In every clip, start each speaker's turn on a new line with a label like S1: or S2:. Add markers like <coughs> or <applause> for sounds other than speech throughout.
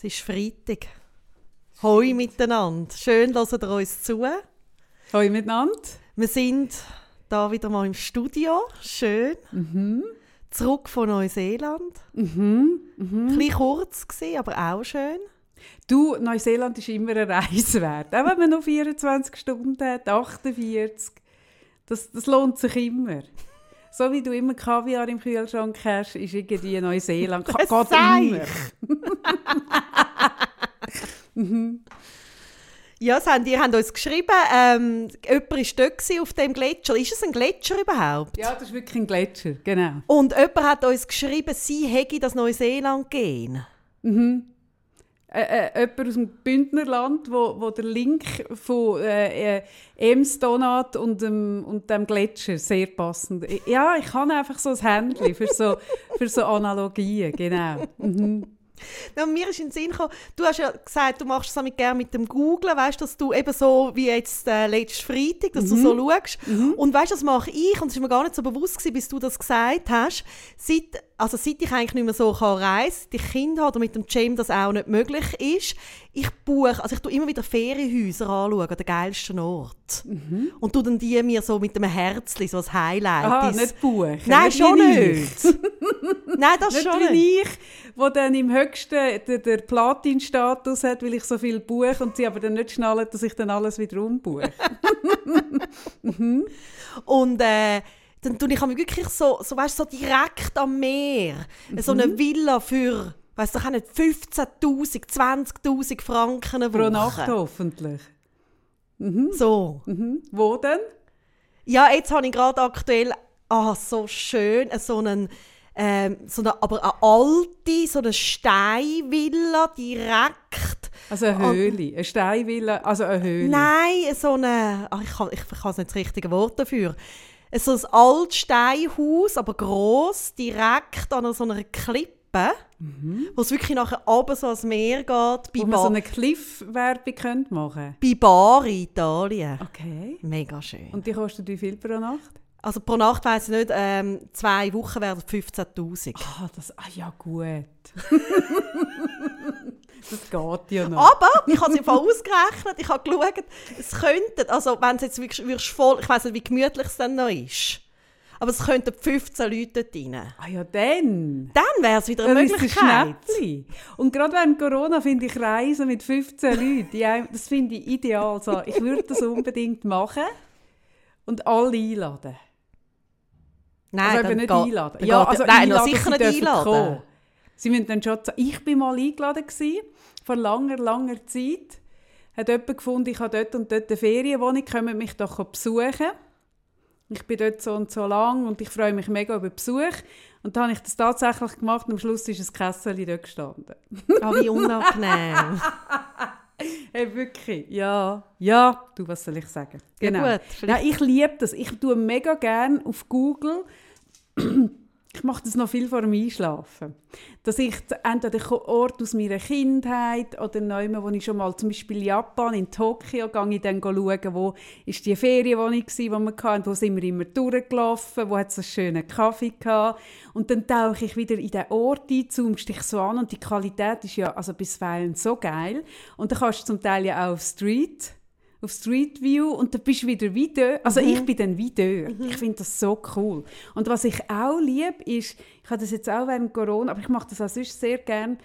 S1: Es ist Freitag. Hoi miteinander. Schön, dass ihr uns zu.
S2: Hoi miteinander.
S1: Wir sind da wieder mal im Studio. Schön.
S2: Mhm.
S1: Zurück von Neuseeland.
S2: Mhm.
S1: Mhm. Ein bisschen kurz gewesen, aber auch schön.
S2: Du, Neuseeland ist immer eine Reise wert. Auch wenn man nur 24 Stunden hat, 48. Das, das lohnt sich immer. So wie du immer Kaviar im Kühlschrank hast, ist irgendwie Neuseeland. <laughs> Geht immer. <laughs>
S1: Ja, sie haben, ihr habt uns geschrieben, ähm, jemand war auf dem Gletscher. Ist es ein Gletscher überhaupt?
S2: Ja, das ist wirklich ein Gletscher, genau.
S1: Und jemand hat uns geschrieben, sie hätte das Neuseeland gehen.
S2: Äh, äh, jemand aus dem Bündnerland, wo, wo der Link von äh, äh, Ems Donut und dem, und dem Gletscher sehr passend. Ja, ich habe einfach so ein Handy für so, für so Analogien, genau. Mhm.
S1: Ja, mir ist in den Sinn gekommen, du hast ja gesagt, du machst es damit gerne mit dem Googlen, weißt dass du eben so wie jetzt äh, letzten Freitag, dass du so schaust. Und weißt das mache ich, und es ist mir gar nicht so bewusst gewesen, bis du das gesagt hast, seit, also seit ich eigentlich nicht mehr so kann reisen, seit ich Kinder oder mit dem Jam das auch nicht möglich ist, ich buche, also ich tue immer wieder Ferienhäuser anschauen, an den geilsten Ort. Und tu dann die mir so mit einem Herzli, so als Highlight. Ins-
S2: nicht buchen.
S1: Nein,
S2: nicht
S1: schon nicht. <laughs> Nein, das
S2: Nicht
S1: schon nicht.
S2: ich, wo dann im höchsten der, der Platin-Status hat, weil ich so viel buche und sie aber dann nicht schnallen, dass ich dann alles wieder umbuche. <laughs>
S1: Und äh, dann tue ich mich wirklich so, so, weißt, so direkt am Meer. So
S2: Mhm.
S1: eine Villa für, weißt du, auch nicht 15'000, 20'000 Franken
S2: Pro
S1: Woche.
S2: Nacht hoffentlich.
S1: So.
S2: Mhm. Wo denn?
S1: Ja, jetzt habe ich gerade aktuell, ah, so schön, so einen, ähm, so eine, aber eine alte, so eine Steinvilla direkt.
S2: Also eine Höhle, eine Steinvilla, also eine Höhle.
S1: Nein, so eine, ach, ich kann, ich kann nicht das richtige Wort dafür. So ein altes Steinhaus, aber gross, direkt an so einer Klippe, wo es wirklich nachher oben so ans Meer geht, bei,
S2: Wo man
S1: ba
S2: so eine Cliff-Werbung könnte machen
S1: bei Bari, Italien.
S2: Okay.
S1: Mega schön.
S2: Und die kostet wie viel pro Nacht?
S1: Also pro Nacht weiss ich nicht, ähm, zwei Wochen werden 15'000.
S2: Ah, das, ah ja, gut. <laughs> das geht ja noch.
S1: Aber ich habe es im Fall ausgerechnet, ich habe geschaut, es könnte, also wenn es jetzt wirklich würdest voll, ich weiß nicht, wie gemütlich es dann noch ist, aber es könnten 15 Leute dort rein.
S2: Ah ja, dann.
S1: Dann wäre es wieder eine
S2: Dann
S1: Möglichkeit.
S2: Und gerade während Corona finde ich Reisen mit 15 Leuten, ja, <laughs> das finde ich ideal. So, ich würde das unbedingt machen und alle einladen.
S1: Nein,
S2: also eben nicht
S1: geht-
S2: einladen. Ja, also
S1: nein,
S2: einladen,
S1: sicher nicht einladen.
S2: kommen. Sie müssen dann schon sagen, ich bin mal eingeladen gewesen, vor langer, langer Zeit. Hat jemand gefunden, ich habe dort und dort eine Ferienwohnung, kommt mich doch besuchen. Ich bin dort so und so lang und ich freue mich mega über Besuch. Und dann habe ich das tatsächlich gemacht und am Schluss ist ein Kessel dort gestanden.
S1: Ah, wie unangenehm. <laughs>
S2: Hey, wirklich? Ja. Ja, du, was soll ich sagen?
S1: Ja,
S2: Genau.
S1: gut, vielleicht-
S2: Nein, ich liebe das. Ich tue mega gerne auf Google. Ich mache das noch viel vor dem Einschlafen. Dass ich entweder den Ort aus meiner Kindheit oder Neume, wo ich schon mal, zum Beispiel Japan, in Tokio, gehe ich dann schauen, wo ist die Ferienwohnung war, die wir hatten, wo sind wir immer durchgelaufen, wo hat es einen schönen Kaffee gehabt. Und dann tauche ich wieder in den Ort ein, zoomst dich so an und die Qualität ist ja also bisweilen so geil. Und dann kannst du zum Teil ja auch auf Street auf Street View und dann bist du wieder wie dort. Also ich bin dann wie dort. Ich finde das so cool. Und was ich auch liebe, ist, ich habe das jetzt auch während Corona, aber ich mache das auch sonst sehr gerne,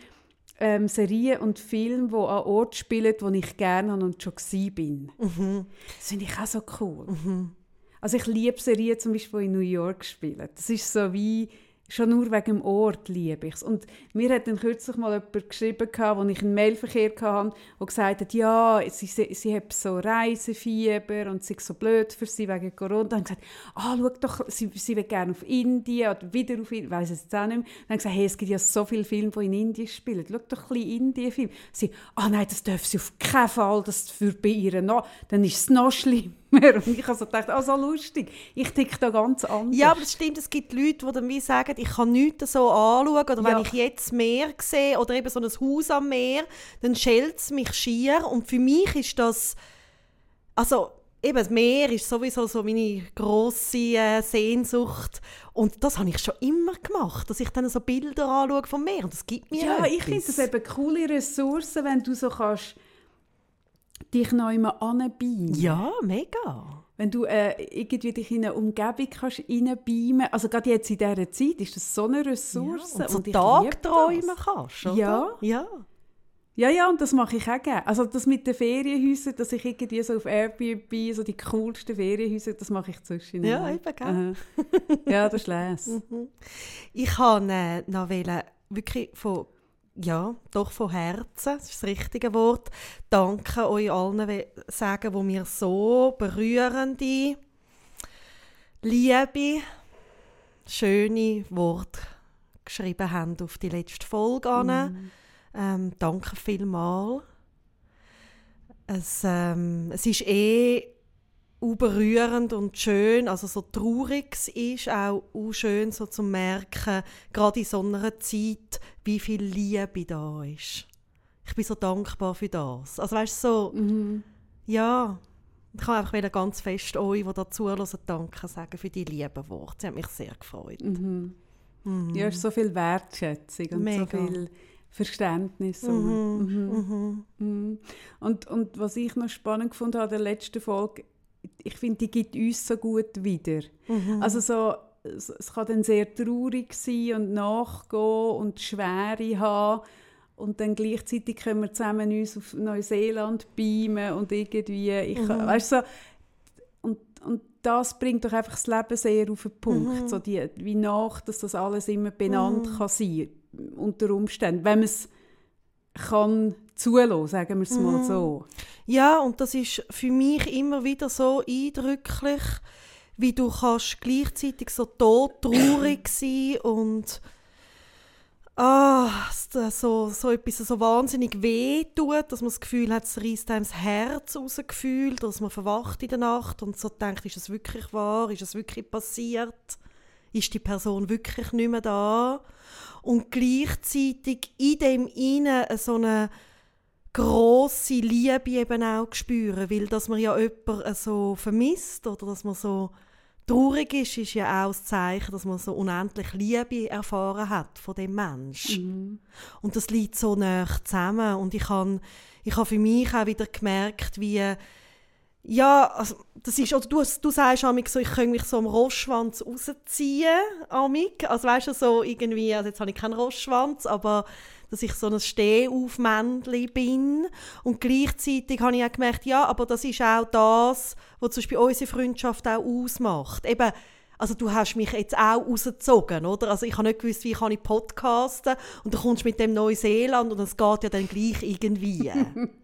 S2: ähm, Serien und Filme, die an Orten spielen, wo ich gerne habe und schon bin. Das finde ich auch so cool. Also ich liebe Serien zum Beispiel, die in New York spielen. Das ist so wie, schon nur wegen dem Ort liebe ich es. Und mir hat dann kürzlich mal jemand geschrieben, wo ich einen Mailverkehr hatte, der gesagt hat, ja, sie, sie, sie hat so Reisefieber und es ist so blöd für sie wegen Corona. Dann habe ich gesagt, ah, schau doch, sie, sie will gerne auf Indien oder wieder auf Indien, ich weiss es jetzt auch nicht mehr. Dann habe ich gesagt, hey, es gibt ja so viele Filme, die in Indien spielen. Schau doch ein bisschen Indien-Film. Sie, ah nein, das darf sie auf keinen Fall, das für bei ihr noch, dann ist es noch schlimmer. <laughs> Und ich habe so gedacht, ah, so lustig. Ich ticke da ganz anders.
S1: Ja, aber es stimmt, es gibt Leute, die dann wie sagen, ich kann nichts so anschauen oder
S2: Ja.
S1: wenn ich jetzt Meer sehe oder eben so ein Haus am Meer, dann schält es mich schier und für mich ist das, also eben, das Meer ist sowieso so meine grosse äh, Sehnsucht. Und das habe ich schon immer gemacht, dass ich dann so Bilder anschaue vom Meer. Und das gibt mir
S2: Ja,
S1: etwas.
S2: ich finde das eben coole Ressourcen, wenn du so kannst dich noch immer anbeamen.
S1: Ja, mega.
S2: Wenn du äh, irgendwie dich in eine Umgebung kannst reinbeamen Also gerade jetzt in dieser Zeit ist das so eine Ressource.
S1: und so Tagträumen
S2: das.
S1: kannst, oder?
S2: Ja.
S1: Ja.
S2: Ja, ja, und das mache ich auch gerne. Also das mit den Ferienhäusern, dass ich irgendwie so auf Airbnb, so die coolsten Ferienhäuser, das mache ich zwischen
S1: Ja, eben, gell?
S2: Ja, das ist <laughs> les.
S1: Ich kann äh, noch wollen, wirklich von, ja, doch von Herzen, das ist das richtige Wort, danke euch allen sagen, wo mir so berührende, liebe, schöne Worte geschrieben haben auf die letzte Folge an. Ähm, danke vielmals. Es, ähm, es ist eh berührend und schön, also so traurig es ist, auch, schön so zu merken, gerade in so einer Zeit, wie viel Liebe da ist. Ich bin so dankbar für das. Also weißt du, so,
S2: Mhm.
S1: ja, ich kann einfach wieder ganz fest euch, die da zuhören, Danke sagen für die lieben Worte. Sie haben mich sehr gefreut.
S2: Mhm.
S1: Mhm.
S2: Ja, es ist so viel Wertschätzung und
S1: Mega.
S2: so viel Verständnis.
S1: Mhm.
S2: Mhm.
S1: Mhm.
S2: Mhm. Und, und was ich noch spannend gefunden habe in der letzten Folge, ich finde, die gibt uns so gut wieder.
S1: Mhm.
S2: Also so, es, es kann dann sehr traurig sein und nachgehen und Schwere haben und dann gleichzeitig können wir zusammen uns auf Neuseeland beamen und irgendwie, ich,
S1: Mhm.
S2: weißt so, und, und das bringt doch einfach das Leben sehr auf den Punkt,
S1: Mhm.
S2: so die, wie nach, dass das alles immer benannt kann sein, unter Umständen, wenn man es kann zulassen, sagen wir es mal
S1: Mhm.
S2: so.
S1: Ja, und das ist für mich immer wieder so eindrücklich, wie du kannst gleichzeitig so todtraurig <coughs> sein und ah, so, so etwas so wahnsinnig weh tut, dass man das Gefühl hat, es reißt einem das Herz raus, Gefühl, dass man verwacht in der Nacht und so denkt, ist es wirklich wahr, ist es wirklich passiert, ist die Person wirklich nicht mehr da und gleichzeitig in dem Innen so eine grosse Liebe eben auch spüren, weil dass man ja jemanden so vermisst oder dass man so traurig ist, ist ja auch das Zeichen, dass man so unendlich Liebe erfahren hat von dem Menschen. Und das liegt so nah zusammen und ich habe ich habe für mich auch wieder gemerkt, wie ja, also das ist, oder du, du sagst amig so, ich könnte mich so am Rostschwanz rausziehen, amig. Also weißt du, so irgendwie, also jetzt habe ich keinen Rostschwanz, aber dass ich so ein Stehaufmännchen bin. Und gleichzeitig habe ich auch gemerkt, ja, aber das ist auch das, was zum Beispiel unsere Freundschaft auch ausmacht. Eben, also du hast mich jetzt auch rausgezogen, oder? Also ich habe nicht gewusst, wie kann ich podcasten und du kommst mit dem Neuseeland und es geht ja dann gleich irgendwie. <laughs>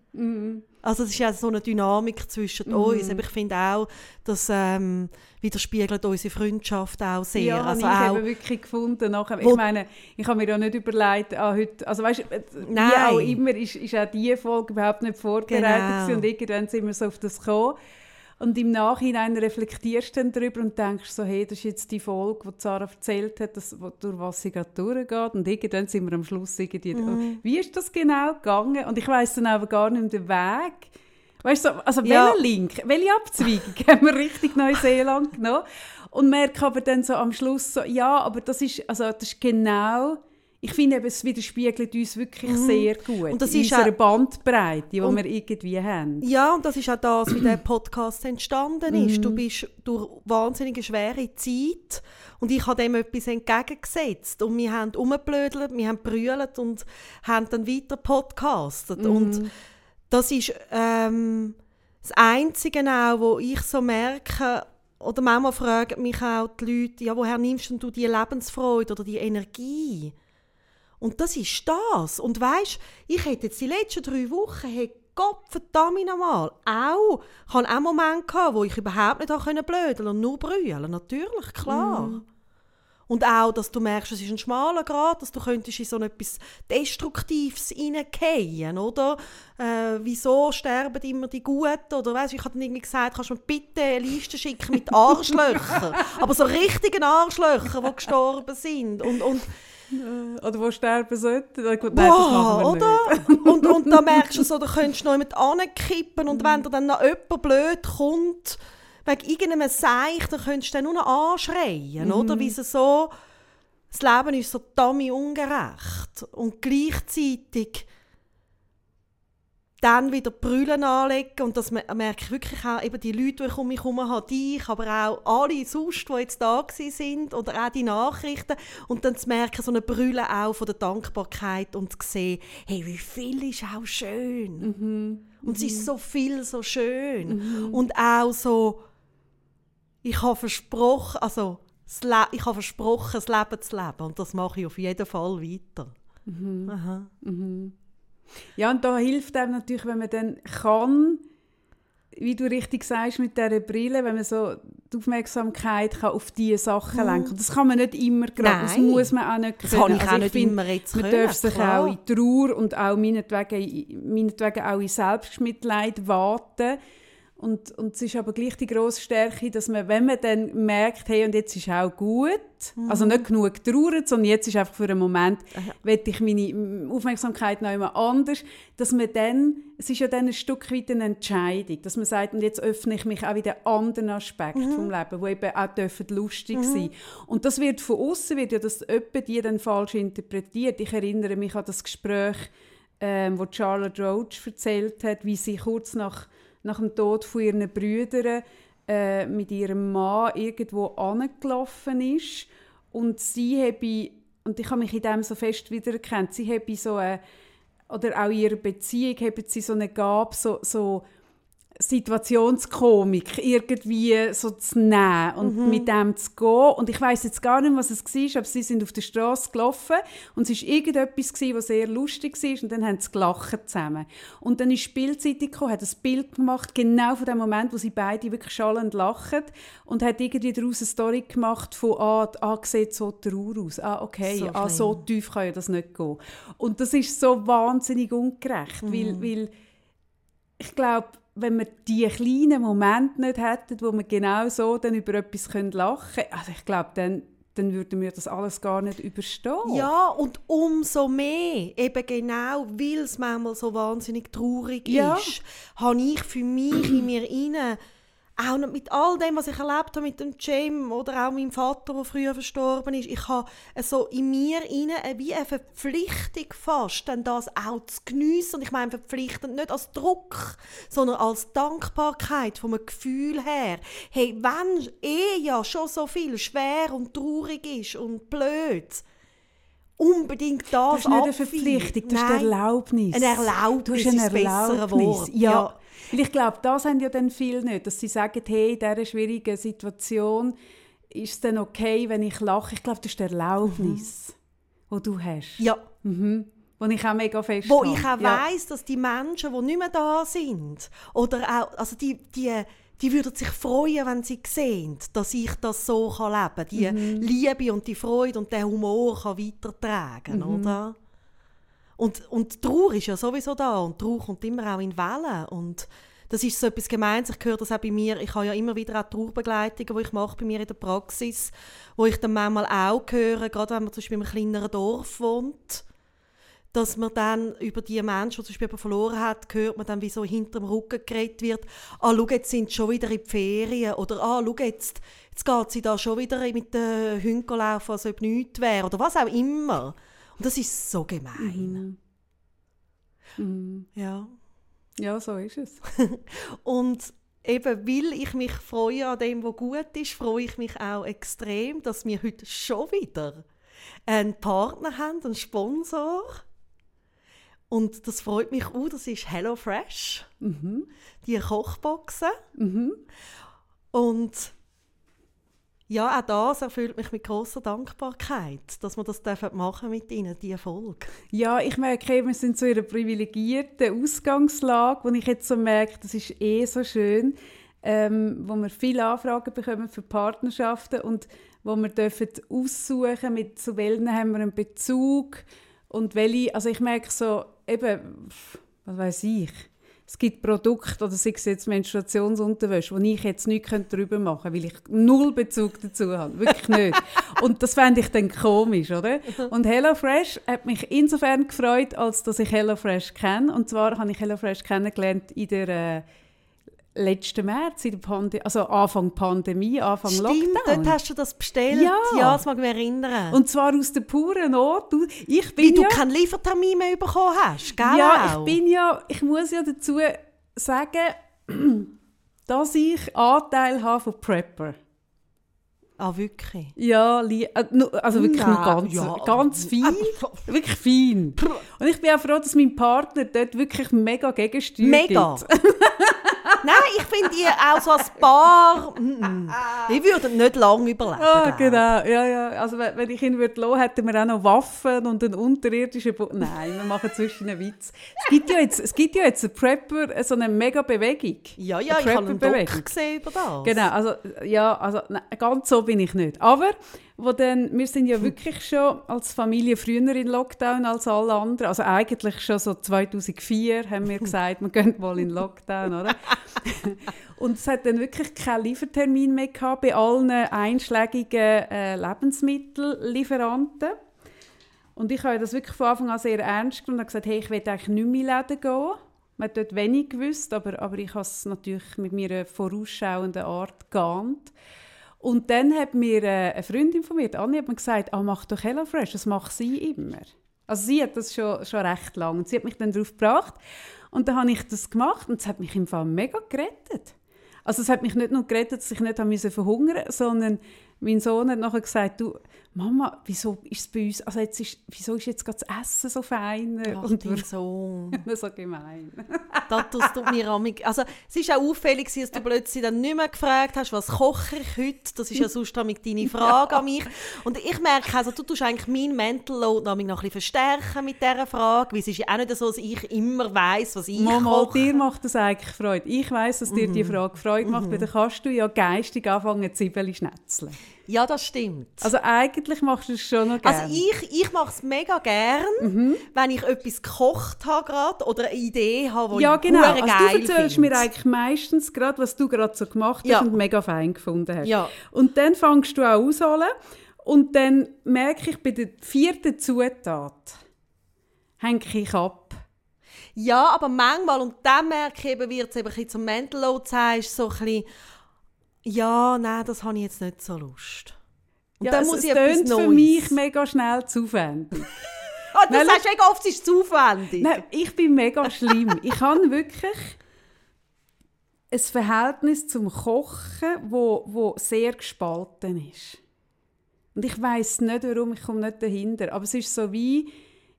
S1: Also es ist ja so eine Dynamik zwischen uns. Aber ich finde auch, das ähm, widerspiegelt unsere Freundschaft auch sehr.
S2: Ja,
S1: also
S2: habe ich
S1: auch,
S2: eben wirklich gefunden. Nachher, ich meine, ich habe mir ja nicht überlegt, ah, heute, also weißt, äh, wie
S1: Nein.
S2: auch immer, ist, ist auch diese Folge überhaupt nicht vorbereitet
S1: Genau.
S2: und irgendwann sind wir so auf das gekommen. Und im Nachhinein reflektierst du dann darüber und denkst so, hey, das ist jetzt die Folge, die Sarah erzählt hat, dass, wo- durch was sie gerade durchgeht. Und irgendwann sind wir am Schluss irgendwie,
S1: Mhm.
S2: wie ist das genau gegangen? Und ich weiss dann aber gar nicht mehr den Weg. Weißt du, so, also
S1: Ja.
S2: Link, welche Abzweigung <laughs> haben wir richtig Neuseeland genommen? Und merke aber dann so am Schluss so, ja, aber das ist, also das ist genau, ich finde eben, es widerspiegelt uns wirklich sehr gut.
S1: Mhm. Und das ist
S2: unserer
S1: auch-
S2: Bandbreite, die wir irgendwie haben.
S1: ja, und das ist auch das, wie der Podcast entstanden ist.
S2: Mhm.
S1: Du bist durch wahnsinnige schwere Zeit und ich habe dem etwas entgegengesetzt. Und wir haben umgeblödelt, wir haben brüllt und haben dann weiter podcastet.
S2: Mhm.
S1: Und das ist ähm, das Einzige auch, wo ich so merke, oder manchmal fragen mich auch die Leute, ja, woher nimmst du die Lebensfreude oder die Energie? Und das ist das. Und weißt, ich hätte jetzt die letzten drei Wochen, hey, Gott verdammt nochmal, auch, ich hatte auch Momente gehabt, wo ich überhaupt nicht blödeln konnte und nur brüllen. Natürlich, klar. Und auch, dass du merkst, es ist ein schmaler Grad, dass du könntest in so etwas Destruktives hineingehen, oder? Äh, wieso sterben immer die Guten? Oder weißt, ich habe dann irgendwie gesagt, kannst du mir bitte eine Liste schicken mit <laughs> Arschlöchern? Aber so richtigen Arschlöchern, die gestorben sind. Und, und
S2: oder wo sterben sollten. Nein, das
S1: machen wir oder? Nicht. und, und da merkst du so, da könntest du noch jemand ankippen und wenn dir dann noch jemand blöd kommt, wegen irgendeinem Seich, dann könntest du dann nur noch anschreien, mhm. oder? Wie so, das Leben ist so dummy ungerecht und gleichzeitig dann wieder Brüllen anlegen und das merke ich wirklich auch, eben die Leute, die ich um mich herum habe, dich, aber auch alle sonst, die jetzt da sind oder auch die Nachrichten und dann zu merken, so eine Brüllen auch von der Dankbarkeit und zu sehen, hey, wie viel ist auch schön mhm. und es ist mhm. so viel so schön mhm. und auch so, ich habe versprochen, also ich habe versprochen, das Leben zu leben und das mache ich auf jeden Fall weiter. Mhm. Aha.
S2: Mhm. Ja, und da hilft einem natürlich, wenn man dann kann, wie du richtig sagst, mit dieser Brille, wenn man so die Aufmerksamkeit kann auf diese Sachen mhm. lenken Das kann man nicht immer gerade, das muss man auch nicht
S1: können. Das kann ich also auch nicht find, immer jetzt
S2: Man darf sich klar. auch in Trauer und auch meinetwegen, meinetwegen auch in Selbstmitleid warten und, und es ist aber gleich die grosse Stärke, dass man, wenn man dann merkt, hey, und jetzt ist auch gut, mhm. also nicht genug traurig, sondern jetzt ist einfach für einen Moment, will ich meine Aufmerksamkeit noch immer anders, dass man dann, es ist ja dann ein Stück weit eine Entscheidung, dass man sagt, und jetzt öffne ich mich auch wieder anderen Aspekten mhm. vom Leben, wo eben auch dürfen lustig mhm. sein Und das wird von außen wird ja das jemand die dann falsch interpretiert. Ich erinnere mich an das Gespräch, ähm, wo Charlotte Roach erzählt hat, wie sie kurz nach nach dem Tod von ihren Brüdern äh, mit ihrem Mann irgendwo angelaufen ist. Und sie habe und ich habe mich in dem so fest wiedererkannt, sie habe so eine, oder auch in ihrer Beziehung haben sie so eine Gabe, so, so Situationskomik irgendwie so zu nehmen und mhm. mit dem zu gehen. Und ich weiß jetzt gar nicht, was es war, aber sie sind auf der Straße gelaufen und es war irgendetwas, was sehr lustig war und dann haben sie gelacht zusammen. Und dann ist die Bildzeitung gekommen, hat ein Bild gemacht, genau von dem Moment, wo sie beide wirklich schallend lachen und hat irgendwie daraus eine Story gemacht von «Ah, ah sieht so traurig aus. Ah, okay, so, ah, so tief kann ja das nicht gehen.» Und das ist so wahnsinnig ungerecht, mhm. weil, weil ich glaube, wenn wir die kleinen Momente nicht hätten, wo wir genau so dann über etwas lachen können, also ich glaube, dann, dann würden wir das alles gar nicht überstehen.
S1: Ja, und umso mehr, eben genau, weil es manchmal so wahnsinnig traurig ja. ist, habe ich für mich in mir inne auch mit all dem, was ich erlebt habe mit dem Jim oder auch meinem Vater, der früher verstorben ist, ich habe so in mir inne wie eine Verpflichtung fast, dann das auch zu geniessen. Und ich meine verpflichtend nicht als Druck, sondern als Dankbarkeit vom Gefühl her. Hey, wenn eh ja schon so viel schwer und traurig ist und blöd, unbedingt das
S2: Das ist nicht eine Verpflichtung, das Nein, ist eine Erlaubnis.
S1: Eine Erlaubnis ist ein besseres Wort.
S2: Ja. ja. Weil ich glaube, das haben ja dann viele nicht, dass sie sagen, hey, in dieser schwierigen Situation ist es dann okay, wenn ich lache. Ich glaube, das ist die Erlaubnis, mhm. die du hast.
S1: Ja.
S2: Mhm. Wo ich auch mega fest
S1: Wo ich auch ja. weiss, dass die Menschen, die nicht mehr da sind, oder auch, also die, die, die würden sich freuen, wenn sie sehen, dass ich das so leben kann. Die mhm. Liebe und die Freude und den Humor kann weitertragen, mhm. oder? Und, und Trauer ist ja sowieso da und Trauer kommt immer auch in Wellen und das ist so etwas Gemeins. Ich höre das auch bei mir. Ich habe ja immer wieder auch Trauerbegleitungen, die ich mache bei mir in der Praxis, wo ich dann manchmal auch höre, gerade wenn man zum Beispiel in einem kleineren Dorf wohnt, dass man dann über die Menschen, die zum Beispiel verloren hat, hört man dann, wie so hinterm Rücken geredet wird, ah, schau, jetzt sind sie schon wieder in die Ferien oder ah, schau, jetzt, jetzt geht sie da schon wieder mit den Hunden laufen, als ob nichts wäre oder was auch immer. Und das ist so gemein.
S2: Mhm. Mhm.
S1: Ja.
S2: Ja, so ist es. <laughs>
S1: und eben, weil ich mich freue an dem, was gut ist, freue ich mich auch extrem, dass wir heute schon wieder einen Partner haben, einen Sponsor. Und das freut mich auch, das ist HelloFresh, mhm. die Kochboxen. Mhm. Und ja, auch das erfüllt mich mit großer Dankbarkeit, dass wir das machen mit Ihnen, diese Folge.
S2: Ja, ich merke, wir sind so in einer privilegierten Ausgangslage, wo ich jetzt so merke, das ist eh so schön, ähm, wo wir viele Anfragen bekommen für Partnerschaften und wo wir dürfen aussuchen, mit zu welchen haben wir einen Bezug und welche, also ich merke so, eben, was weiß ich, es gibt Produkte, oder sei es jetzt Menstruationsunterwäsche, wo ich jetzt nichts darüber machen könnte, weil ich null Bezug dazu habe. Wirklich nicht. <laughs> Und das fände ich dann komisch, oder? Und HelloFresh hat mich insofern gefreut, als dass ich HelloFresh kenne. Und zwar habe ich HelloFresh kennengelernt in der... Äh, letzten März, in der Pande also Anfang Pandemie, Anfang
S1: Stimmt,
S2: Lockdown.
S1: dort hast du das bestellt.
S2: Ja.
S1: ja das mag ich mich erinnern.
S2: Und zwar aus der puren Not. Du- Ich bin
S1: Wie du
S2: ja,
S1: keinen Liefertermin mehr bekommen hast, gell?
S2: ja, ich bin ja, ich muss ja dazu sagen, <clears throat> dass ich Anteil habe von Prepper.
S1: Ah, wirklich?
S2: Ja, äh, also wirklich nur
S1: Nein,
S2: ganz,
S1: ja.
S2: ganz fein. Wirklich fein. Und ich bin auch froh, dass mein Partner dort wirklich mega Gegensteuer
S1: Mega. <laughs> Nein, ich finde ihr auch so als Paar. mm, mm. Ich würde nicht lange überleben.
S2: Ah, genau. Ja, ja. Also wenn, wenn ich ihn würde lassen, hätten wir auch noch Waffen und einen unterirdischen Bo Nein, wir machen zwischen einen Witz. Es gibt ja jetzt, es gibt ja jetzt einen Prepper, äh, so eine mega Bewegung.
S1: Ja, ja, ich habe einen. Doc gesehen über das.
S2: Genau, also ja, also nein, ganz so bin ich nicht. Aber wo dann, wir sind ja wirklich schon als Familie früher in Lockdown als alle anderen. Also eigentlich schon so 2004 haben wir gesagt, wir gehen mal in Lockdown, oder? <laughs> Und es hat dann wirklich keinen Liefertermin mehr gehabt bei allen einschlägigen äh, Lebensmittellieferanten. Und ich habe das wirklich von Anfang an sehr ernst genommen und gesagt, hey, ich will eigentlich nicht mehr in Läden gehen. Man hat dort wenig gewusst, aber, aber ich habe es natürlich mit meiner vorausschauenden Art geahnt. Und dann hat mir äh, eine Freundin von mir, Anni, hat mir gesagt, ah, mach doch HelloFresh, das macht sie immer. Also sie hat das schon, schon recht lange und sie hat mich dann darauf gebracht und dann habe ich das gemacht und es hat mich im Fall mega gerettet. Also es hat mich nicht nur gerettet, dass ich nicht verhungern, sondern mein Sohn hat nachher gesagt, du, Mama, wieso ist es bei uns, also jetzt ist, wieso ist jetzt gerade das Essen so fein?
S1: Ach,
S2: und
S1: dein <laughs> Sohn.
S2: so gemein. <laughs>
S1: Das, das tut mir amig- Also, es war auch auffällig, dass du plötzlich dann nicht mehr gefragt hast, was koche ich heute? Das ist ja sonst damit deine <laughs> Frage an mich. Und ich merke, also, du tust eigentlich meinen Mental Load noch ein bisschen verstärken mit dieser Frage, weil es ist ja auch nicht so, dass ich immer weiss, was ich
S2: Mama,
S1: koche.
S2: dir macht das eigentlich Freude. Ich weiss, dass dir die Frage Freude macht, weil dann kannst du ja geistig anfangen, Zwiebeln schnetzeln.
S1: Ja, das stimmt.
S2: Also eigentlich machst du es schon noch gerne.
S1: Also ich, ich mache es mega gern,
S2: Mhm.
S1: wenn ich etwas gekocht habe gerade oder eine Idee habe, die
S2: ja,
S1: ich
S2: genau. Also
S1: geil
S2: du erzählst
S1: finde.
S2: mir eigentlich meistens gerade, was du gerade so gemacht hast
S1: Ja.
S2: und mega fein gefunden hast.
S1: Ja.
S2: Und dann fängst du auch ausholen und dann merke ich bei der vierten Zutat, hänge ich ab.
S1: Ja, aber manchmal, und dann merke ich eben, wird es eben ein bisschen zum Mental Load sagst, so ein bisschen, ja, nein, das habe ich jetzt nicht so Lust. Und
S2: Ja,
S1: dann
S2: es,
S1: muss
S2: es
S1: ich etwas
S2: tönt
S1: Neues.
S2: für mich mega schnell zu aufwendig. <laughs>
S1: Ah, das sagst du mega oft, es ist zu aufwendig.
S2: Nein, ich bin mega schlimm. Ich habe wirklich ein Verhältnis zum Kochen, wo, wo sehr gespalten ist. Und ich weiß nicht, warum, ich komme nicht dahinter. Aber es ist so wie,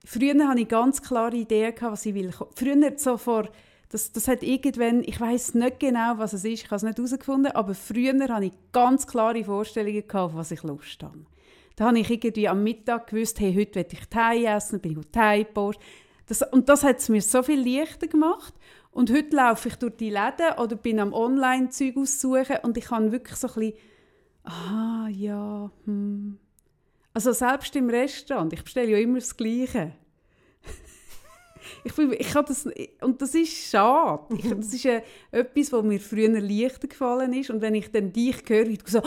S2: früher hatte ich ganz klare Ideen, was ich will. Früher so vor, das, das hat irgendwann, ich weiß nicht genau, was es ist, ich habe es nicht herausgefunden, aber früher hatte ich ganz klare Vorstellungen, gehabt, was ich Lust habe. Da habe ich irgendwie am Mittag gewusst, hey, heute will ich Thai essen, bin ich auf Thai. Das, und das hat es mir so viel leichter gemacht. Und heute laufe ich durch die Läden oder bin am Online-Zeug aussuchen und ich kann wirklich so ein bisschen, ah, ja, hm. Also selbst im Restaurant, ich bestelle ja immer das Gleiche. Ich ich habe das, und das ist schade. Ich, das ist äh, etwas, was mir früher leichter gefallen ist. Und wenn ich dann dich höre, wie du so,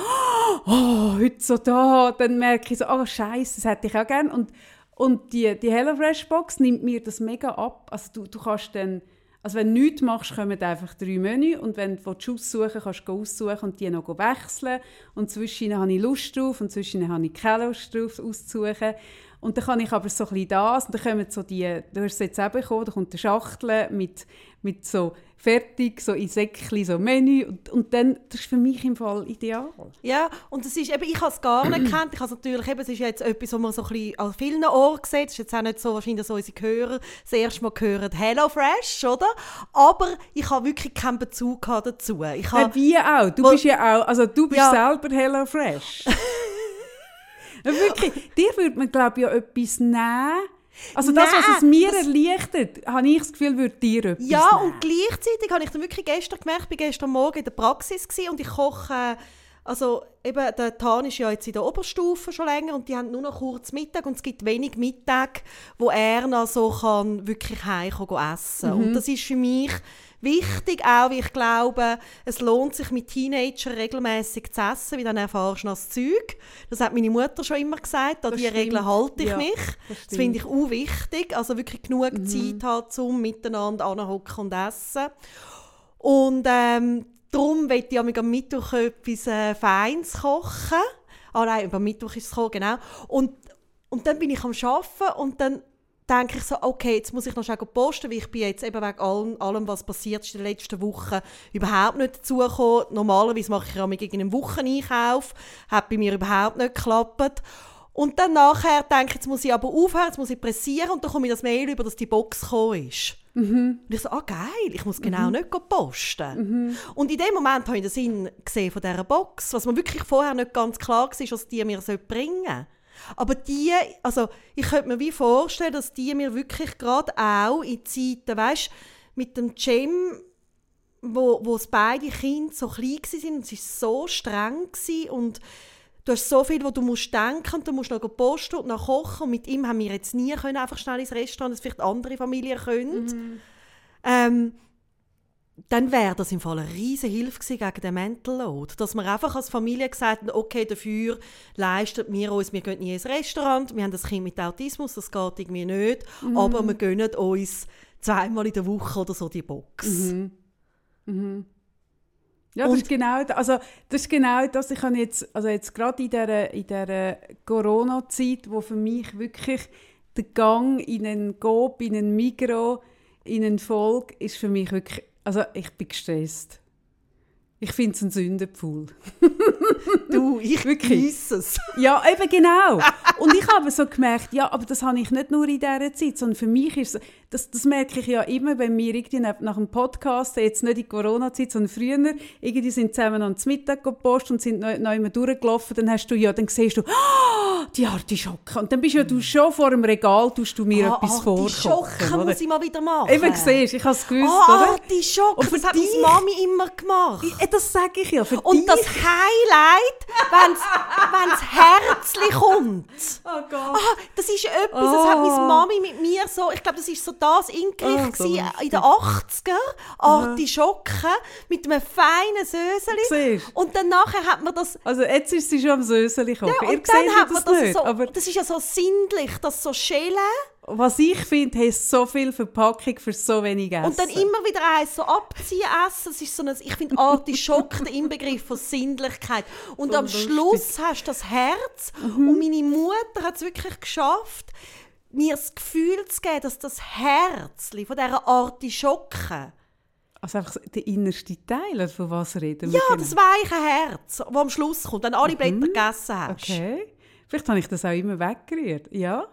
S2: oh, heute so da, dann merke ich so, oh, Scheiße, das hätte ich auch gerne. Und, und die, die HelloFresh-Box nimmt mir das mega ab. Also du, du kannst dann, also wenn du nichts machst, kommen einfach drei Menü und wenn du aussuchen kannst du aussuchen und die noch wechseln. Und zwischen habe ich Lust drauf und zwischen habe ich keine Lust drauf auszusuchen. Und dann kann ich aber so ein bisschen das, und dann kommen so die, du hast es jetzt eben bekommen, da kommt eine Schachtel mit, mit so fertig, so in Säckchen, so Menü und, und dann, das ist für mich im Fall ideal.
S1: Ja, und es ist eben, ich habe es gar nicht gekannt. Ich habe es natürlich, eben, es ist jetzt etwas, was man so ein bisschen an vielen Orten sieht. Es ist jetzt auch nicht so, wahrscheinlich, dass unsere Hörer das erste Mal hören, Hello Fresh, oder? Aber ich habe wirklich keinen Bezug dazu. Ich habe,
S2: wie auch, du bist ja auch, also du bist
S1: Ja.
S2: selber Hello Fresh. <laughs> Wirklich, dir würde man glaube ich ja etwas nehmen. Also das, was
S1: Nein,
S2: es mir
S1: das-
S2: erleichtert, habe ich das Gefühl, würde dir etwas
S1: ja,
S2: nehmen.
S1: und gleichzeitig habe ich dann wirklich gestern gemerkt, ich war gestern Morgen in der Praxis und ich koche, also eben, der Tan ist ja jetzt in der Oberstufe schon länger und die haben nur noch kurz Mittag und es gibt wenig Mittag, wo er noch so kann wirklich heimkommen gehen essen. Und das ist für mich wichtig, auch wie ich glaube, es lohnt sich mit Teenagern regelmäßig zu essen, weil dann erfahrst du noch das Zeug. Das hat meine Mutter schon immer gesagt, an
S2: Das
S1: die
S2: stimmt.
S1: Regeln halte ich
S2: Ja,
S1: mich.
S2: das
S1: Das finde ich auch wichtig, also wirklich genug
S2: Mhm.
S1: Zeit haben, um miteinander anhocken und essen. Und ähm, darum möchte ich am Mittwoch etwas äh, Feines kochen. Ah nein, am Mittwoch ist es gekommen, genau. Und, und dann bin ich am Arbeiten und dann denke ich so, okay, jetzt muss ich noch schnell posten, weil ich bin jetzt eben wegen allem, allem was passiert ist in den letzten Wochen, überhaupt nicht dazugekommen. Normalerweise mache ich ja mit einem Wocheneinkauf, hat bei mir überhaupt nicht geklappt. Und dann nachher denke ich, jetzt muss ich aber aufhören, jetzt muss ich pressieren und dann komme ich das Mail über, dass die Box gekommen ist. Und ich so, ah geil, ich muss genau nicht posten. Und in dem Moment habe ich den Sinn gesehen von dieser Box, was mir wirklich vorher nicht ganz klar war, was die mir bringen soll. Aber die, also ich könnte mir wie vorstellen, dass die mir wirklich gerade auch in Zeiten, weißt mit dem Gym, wo, wo es beide Kinder so klein waren und es war so streng gewesen und du hast so viel, wo du musst denken und du musst noch posten und noch kochen und mit ihm haben wir jetzt nie können einfach schnell ins Restaurant, das vielleicht andere Familien können. Ähm, dann wäre das im Fall eine riesige Hilfe gegen den Mental Load. Dass wir einfach als Familie gesagt haben, okay, dafür leisten wir uns, wir gehen nie ins Restaurant, wir haben das Kind mit Autismus, das geht irgendwie nicht, aber wir gönnen uns zweimal in der Woche oder so die Box.
S2: Ja, das
S1: Und-
S2: ist genau, also das ist genau das. Ich habe jetzt, also jetzt gerade in dieser, in dieser Corona-Zeit, wo für mich wirklich der Gang in einen Coop, in einen Migro, in einen Volk, ist für mich wirklich, also ich bin gestresst. Ich finde es ein Sündenpfuhl. <laughs>
S1: Du, ich genieße es.
S2: Ja, eben genau. Und ich habe so gemerkt, ja, aber das habe ich nicht nur in dieser Zeit, sondern für mich ist es, das, das merke ich ja immer, wenn wir irgendwie nach einem Podcast, jetzt nicht in Corona-Zeit, sondern früher, irgendwie sind zusammen am Mittag gepostet und sind noch, noch immer durchgelaufen, dann hast du ja, dann siehst du, ah, die Artischocke. Und dann bist ja du schon vor dem Regal, tust du mir
S1: Ah,
S2: etwas vorkochen, oder?
S1: muss ich mal wieder machen.
S2: Eben, siehst ich habe es gewusst,
S1: Ah,
S2: oder? Für
S1: das hat meine Mami immer gemacht.
S2: Ja, Das sage ich ja, für
S1: Und
S2: dich.
S1: das Highlight, wenn das Herzli kommt.
S2: Oh Gott.
S1: Ah, das ist etwas, das hat
S2: Oh.
S1: meine Mami mit mir so, ich glaube, das ist so das Ingericht
S2: Oh,
S1: gewesen,
S2: so
S1: in den 80er, Artischocken mit einem feinen Söseli. Und dann nachher hat man das
S2: Also jetzt ist sie schon am Söseli kochen.
S1: ja,
S2: Ihr
S1: und dann
S2: seht
S1: hat
S2: das
S1: man das
S2: nicht,
S1: so,
S2: aber
S1: das ist ja so sinnlich, das so schälen
S2: was ich finde, hat so viel Verpackung für so wenig Essen.
S1: und dann immer wieder eins so abziehen essen. Das ist so ein, ich finde Artischocken der <laughs> Inbegriff von Sinnlichkeit. Und
S2: So
S1: am
S2: lustig.
S1: Schluss hast du das Herz
S2: Mhm.
S1: und meine Mutter hat es wirklich geschafft, mir das Gefühl zu geben, dass das Herz von dieser Artischocke
S2: Also einfach der innerste Teil, von was reden wir
S1: Ja,
S2: genau?
S1: das weiche Herz, das am Schluss kommt, wenn alle Blätter gegessen hast.
S2: Mhm. Okay. Vielleicht habe ich das auch immer weggerührt. Ja.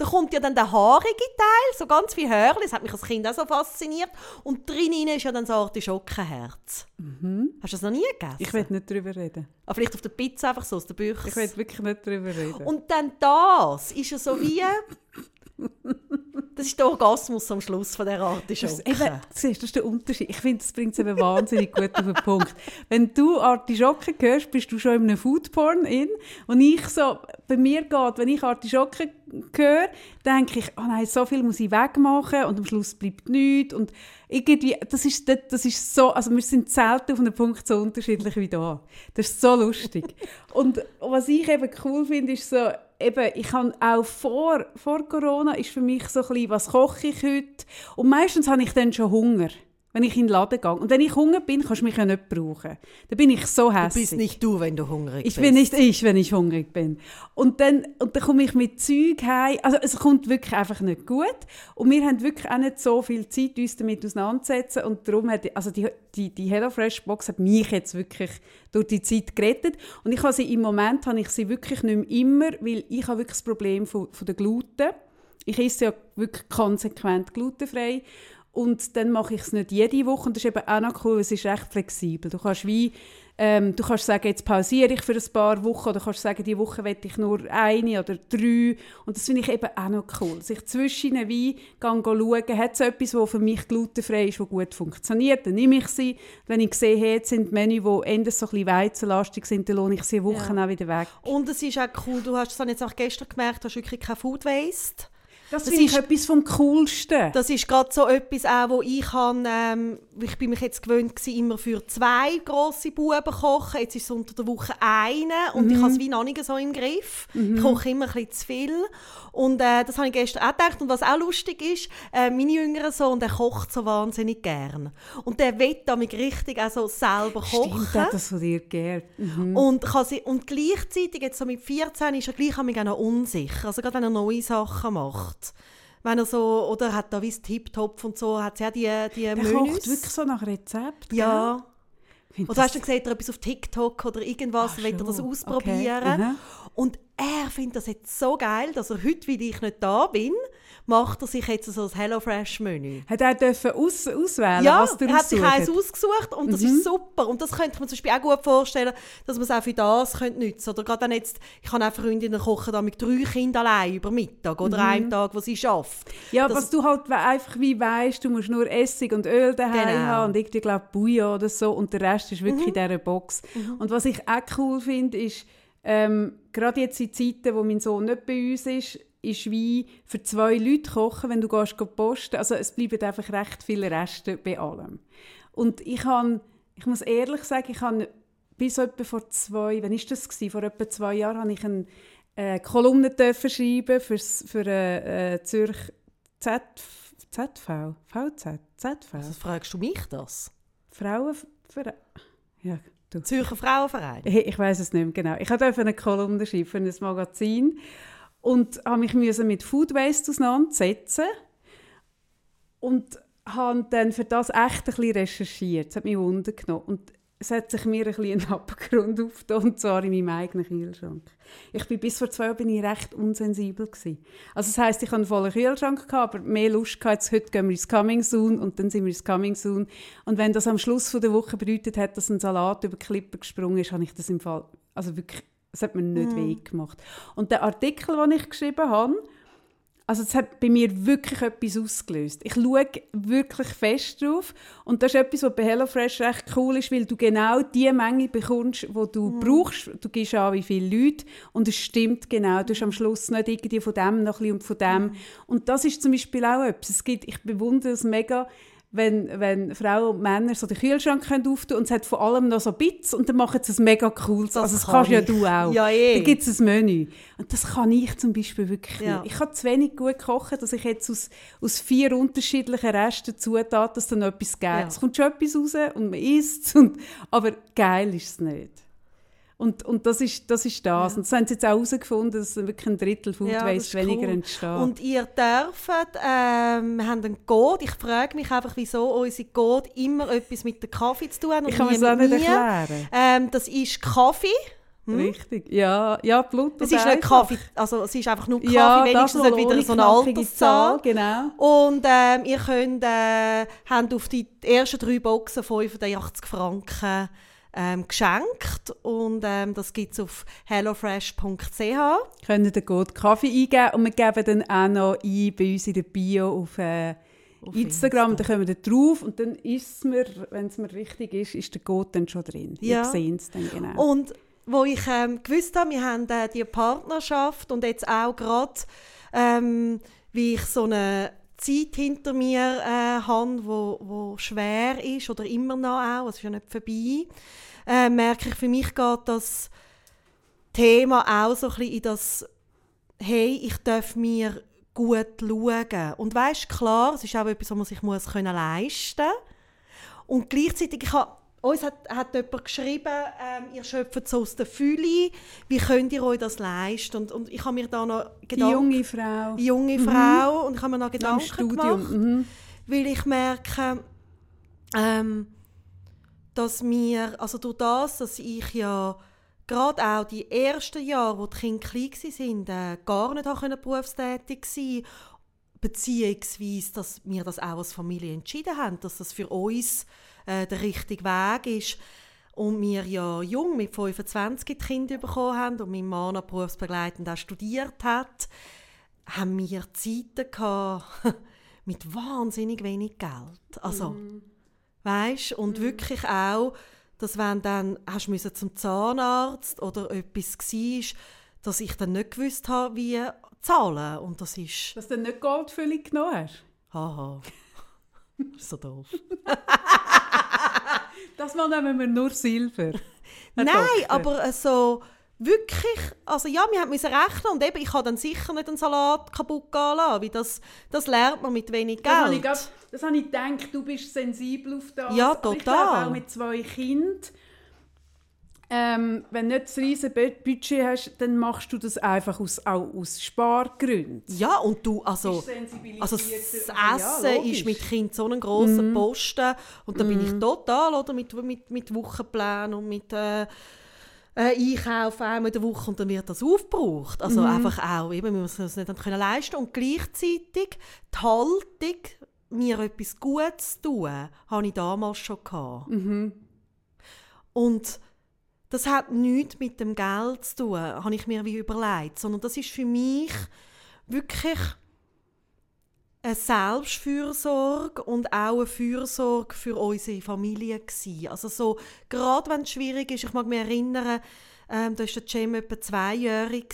S1: Da kommt ja dann der haarige Teil, so ganz viel Hörli, das hat mich als Kind auch so fasziniert. Und drinnen ist ja dann so ein Artischockenherz. Hast du das noch nie gegessen?
S2: Ich will nicht darüber reden.
S1: Ah, vielleicht auf der Pizza einfach so aus der Büchse.
S2: Ich will wirklich nicht darüber reden.
S1: Und dann das ist ja so wie... <laughs> <laughs> das ist der Orgasmus am Schluss von
S2: Das
S1: Artischocke.
S2: ist, eben, siehst, das ist der Unterschied. Ich finde, das bringt es eben wahnsinnig gut auf den Punkt. Wenn du Artischocken hörst, bist du schon in einem Foodporn in. Und ich so, bei mir geht, wenn ich Artischocken höre, denke ich, oh nein, so viel muss ich wegmachen und am Schluss bleibt nichts. Und irgendwie, das ist, das, das ist so, also wir sind selten auf einem Punkt so unterschiedlich wie da. Das ist so lustig. <laughs> und was ich eben cool finde, ist so, eben, ich habe auch vor, vor Corona ist für mich so ein bisschen, was koche ich heute? Und meistens habe ich dann schon Hunger, wenn ich in den Laden gehe. Und wenn ich Hunger bin, kannst du mich ja nicht brauchen. Dann bin ich so
S1: du
S2: hässlich.
S1: bist nicht du, wenn du hungrig
S2: Ich
S1: bist.
S2: bin nicht ich, wenn ich hungrig bin. Und dann, und dann komme ich mit Zeug heim. Also es kommt wirklich einfach nicht gut. Und wir haben wirklich auch nicht so viel Zeit, uns damit auseinanderzusetzen. Und darum hat, also die, die, die HelloFresh-Box hat mich jetzt wirklich durch die Zeit gerettet. Und ich habe sie, im Moment habe ich sie wirklich nicht mehr immer, weil ich habe wirklich das Problem von, von der Gluten. Ich esse ja wirklich konsequent glutenfrei. Und dann mache ich es nicht jede Woche. Und das ist eben auch noch cool, es ist recht flexibel. Du kannst wie, ähm, du kannst sagen, jetzt pausiere ich für ein paar Wochen. Oder kannst sagen, diese Woche will ich nur eine oder drei. Und das finde ich eben auch noch cool. Dass ich zwischen wie gehe schauen, hat es etwas, das für mich glutenfrei ist, das gut funktioniert, dann nehme ich sie. Wenn ich sehe, hey, jetzt sind Menü, die eher so ein bisschen weizenlastig sind, dann lohne ich sie eine Woche
S1: Ja.
S2: auch wieder weg.
S1: Und es ist auch cool, du hast es jetzt auch gestern gemerkt, du hast wirklich kein Food Waste.
S2: Das, das ist etwas vom Coolsten.
S1: Das ist gerade so etwas auch, wo ich kann, ähm, ich bin mich jetzt gewöhnt gewesen, immer für zwei grosse Buben kochen. Jetzt ist es unter der Woche eine und mhm. ich habe es wie noch nicht so im Griff. Mhm. Ich koche immer ein bisschen zu viel. Und äh, das habe ich gestern auch gedacht. Und was auch lustig ist, äh, mein jüngerer Sohn, der kocht so wahnsinnig gern. Und der will damit richtig auch so selber kochen.
S2: Stimmt, das von dir gern.
S1: Mhm. Und, kann sie, und gleichzeitig, jetzt so mit 14, ist er gleich auch noch unsicher. Also gerade wenn er neue Sachen macht macht. Wenn er so, oder hat da wie Tip-Top und so, hat sie auch die, die
S2: Der
S1: Menüs.
S2: kocht wirklich so nach Rezept,
S1: Ja. Oder hast du gesehen, er etwas auf TikTok oder irgendwas, Ach, will er das ausprobieren. Okay. Und er findet das jetzt so geil, dass er heute, weil ich nicht da bin, macht er sich jetzt so ein HelloFresh-Menü.
S2: Hat er dürfen aus auswählen,
S1: ja,
S2: was
S1: er hat sich eins ausgesucht und das mhm. ist super. Und das könnte man zum Beispiel auch gut vorstellen, dass man es auch für das könnte nutzen Oder gerade jetzt, ich habe auch Freundinnen kochen da mit drei Kindern allein über Mittag oder mhm. einen Tag, wo sie schafft.
S2: Ja, das, was du halt einfach wie weißt, du musst nur Essig und Öl daheim genau. haben und irgendwie glaube Bouillon oder so und der Rest ist wirklich mhm. in dieser Box. Mhm. Und was ich auch cool finde, ist, ähm, gerade jetzt in Zeiten, wo mein Sohn nicht bei uns ist, ist wie für zwei Leute kochen, wenn du gehst posten. Also es bleiben einfach recht viele Reste bei allem. Und ich habe, ich muss ehrlich sagen, ich habe bis etwa vor zwei, wann ist das gewesen? Vor etwa zwei Jahren habe ich eine äh, Kolumne schreiben fürs, für äh, äh, Zürich Z, ZV, VZ, ZV.
S1: Also fragst du mich das?
S2: Frauen, für,
S1: ja, du. Zürcher Frauenverein?
S2: Ich, ich weiß es nicht mehr genau. Ich durfte eine Kolumne schreiben für ein Magazin und habe mich mit Food Waste auseinandersetzen und habe dann für das echt ein bisschen recherchiert. Das hat mich Wunder genommen. Und es hat sich mir ein bisschen ein Abgrund aufgetan, und zwar in meinem eigenen Kühlschrank. Ich bin bis vor zwei Jahren bin ich recht unsensibel gewesen. Also das heisst, ich hatte einen vollen Kühlschrank, gehabt, aber mehr Lust gehabt, heute gehen wir ins Coming Soon und dann sind wir ins Coming Soon. Und wenn das am Schluss der Woche bedeutet hat, dass ein Salat über die Klippe gesprungen ist, habe ich das im Fall also wirklich es hat mir nicht mm. weh gemacht. Und der Artikel, den ich geschrieben habe, also es hat bei mir wirklich etwas ausgelöst. Ich schaue wirklich fest drauf und das ist etwas, was bei HelloFresh recht cool ist, weil du genau die Menge bekommst, die du mm. brauchst. Du gibst an, wie viele Leute und es stimmt genau. Du hast am Schluss nicht irgendwie von dem noch ein bisschen und von dem. Mm. Und das ist zum Beispiel auch etwas. Es gibt, ich bewundere es mega, wenn, wenn Frauen und Männer so den Kühlschrank können auftun und es hat vor allem noch so Bits und dann machen sie es mega cool. Das also das kann kannst ja du auch.
S1: Ja, eh.
S2: Dann gibt es ein Menü. Und das kann ich zum Beispiel wirklich ja. nicht. Ich kann zu wenig gut kochen, dass ich jetzt aus, aus vier unterschiedlichen Resten Zutaten dass dann etwas gibt. Ja. Es kommt schon etwas raus und man isst es, aber geil ist es nicht. Und, und das, ist, das ist das. Ja. Und das haben sie jetzt auch herausgefunden, dass wirklich ein Drittel Food ja, Waste weniger cool. entsteht.
S1: Und ihr dürft, ähm, wir haben einen Code. Ich frage mich einfach, wieso unsere Code immer etwas mit dem Kaffee zu tun hat.
S2: Ich kann es auch nicht erklären.
S1: Ähm, das ist Kaffee.
S2: Hm? Richtig, ja, ja Blut
S1: Es ist nicht Kaffee, also es ist einfach nur Kaffee, ja, wenigstens nicht wieder so eine Alterszahl.
S2: Genau.
S1: Und ähm, ihr könnt, äh, habt auf die ersten drei Boxen 85 Franken ähm, geschenkt und ähm, das gibt es auf hellofresh.ch.
S2: Können den Code Kaffee eingeben und wir geben dann auch noch ein bei uns in der Bio auf, äh, auf Instagram, Insta. dann kommen wir da drauf und dann ist mir, wenn es mir richtig ist, ist der Code dann schon drin. Ja. Ihr seht es dann genau.
S1: Und wo ich ähm, gewusst habe, wir haben äh, die Partnerschaft und jetzt auch gerade, ähm, wie ich so eine Zeit hinter mir äh, habe, wo, wo schwer ist oder immer noch auch, es ist ja nicht vorbei, äh, merke ich, für mich geht das Thema auch so ein bisschen in das «Hey, ich darf mir gut schauen». Und weißt klar, es ist auch etwas, was man sich muss können leisten muss. Und gleichzeitig, ich habe uns hat, hat jemand geschrieben, ähm, ihr schöpft so aus der Fülle, wie könnt ihr euch das leisten? Und, und ich habe mir da noch
S2: Gedanken... Die junge Frau.
S1: Junge mhm. Frau. Und ich habe mir noch Gedanken gemacht, mhm. weil ich merke, ähm, dass mir, also durch das, dass ich ja gerade auch die ersten Jahre, wo die Kinder klein waren, äh, gar nicht berufstätig sein beziehungsweise, dass wir das auch als Familie entschieden haben, dass das für uns äh, der richtige Weg ist. Und wir ja jung, mit 25 die Kinder bekommen haben und mein Mann auch berufsbegleitend auch studiert hat, haben wir Zeiten gehabt, <laughs> mit wahnsinnig wenig Geld. Also, mm. weißt und mm. wirklich auch, dass wenn dann hast du zum Zahnarzt oder etwas war, dass ich dann nicht gewusst habe, wie zahlen. Und das ist...
S2: Dass du dann nicht Goldfüllung genommen hast?
S1: Haha. <laughs> so doof. <laughs>
S2: Das Mal nehmen wir nur Silber. <laughs>
S1: Nein,
S2: Doktor.
S1: aber äh, so wirklich, also ja, wir haben rechnen und eben, ich habe dann sicher nicht einen Salat kaputt gehen lassen, weil das, das lernt man mit wenig
S2: Das habe ich,
S1: Geld.
S2: das habe ich gedacht, du bist sensibel auf das.
S1: Ja,
S2: Aber Ich
S1: total.
S2: glaube auch mit zwei Kindern. Ähm, wenn du nicht das riesige Bu- Budget hast, dann machst du das einfach aus, auch aus Spargründen.
S1: Ja, und du, also, also das
S2: Ja,
S1: Essen
S2: logisch.
S1: ist mit Kind so ein grosser
S2: Mhm.
S1: Posten und da bin ich total, oder, mit, mit, mit Wochenplänen und mit äh, äh, Einkaufen einmal in der Woche und dann wird das aufgebraucht.
S2: Mhm.
S1: Also einfach auch, eben, wir müssen es nicht können leisten und gleichzeitig die Haltung, mir etwas Gutes zu tun, habe ich damals schon gehabt.
S2: Mhm.
S1: Und das hat nichts mit dem Geld zu tun, habe ich mir wie überlegt, sondern das ist für mich wirklich eine Selbstfürsorge und auch eine Fürsorge für unsere Familie gewesen. Also so, gerade wenn es schwierig ist, ich mag mich erinnern, ähm, da war der Cem etwa zweijährig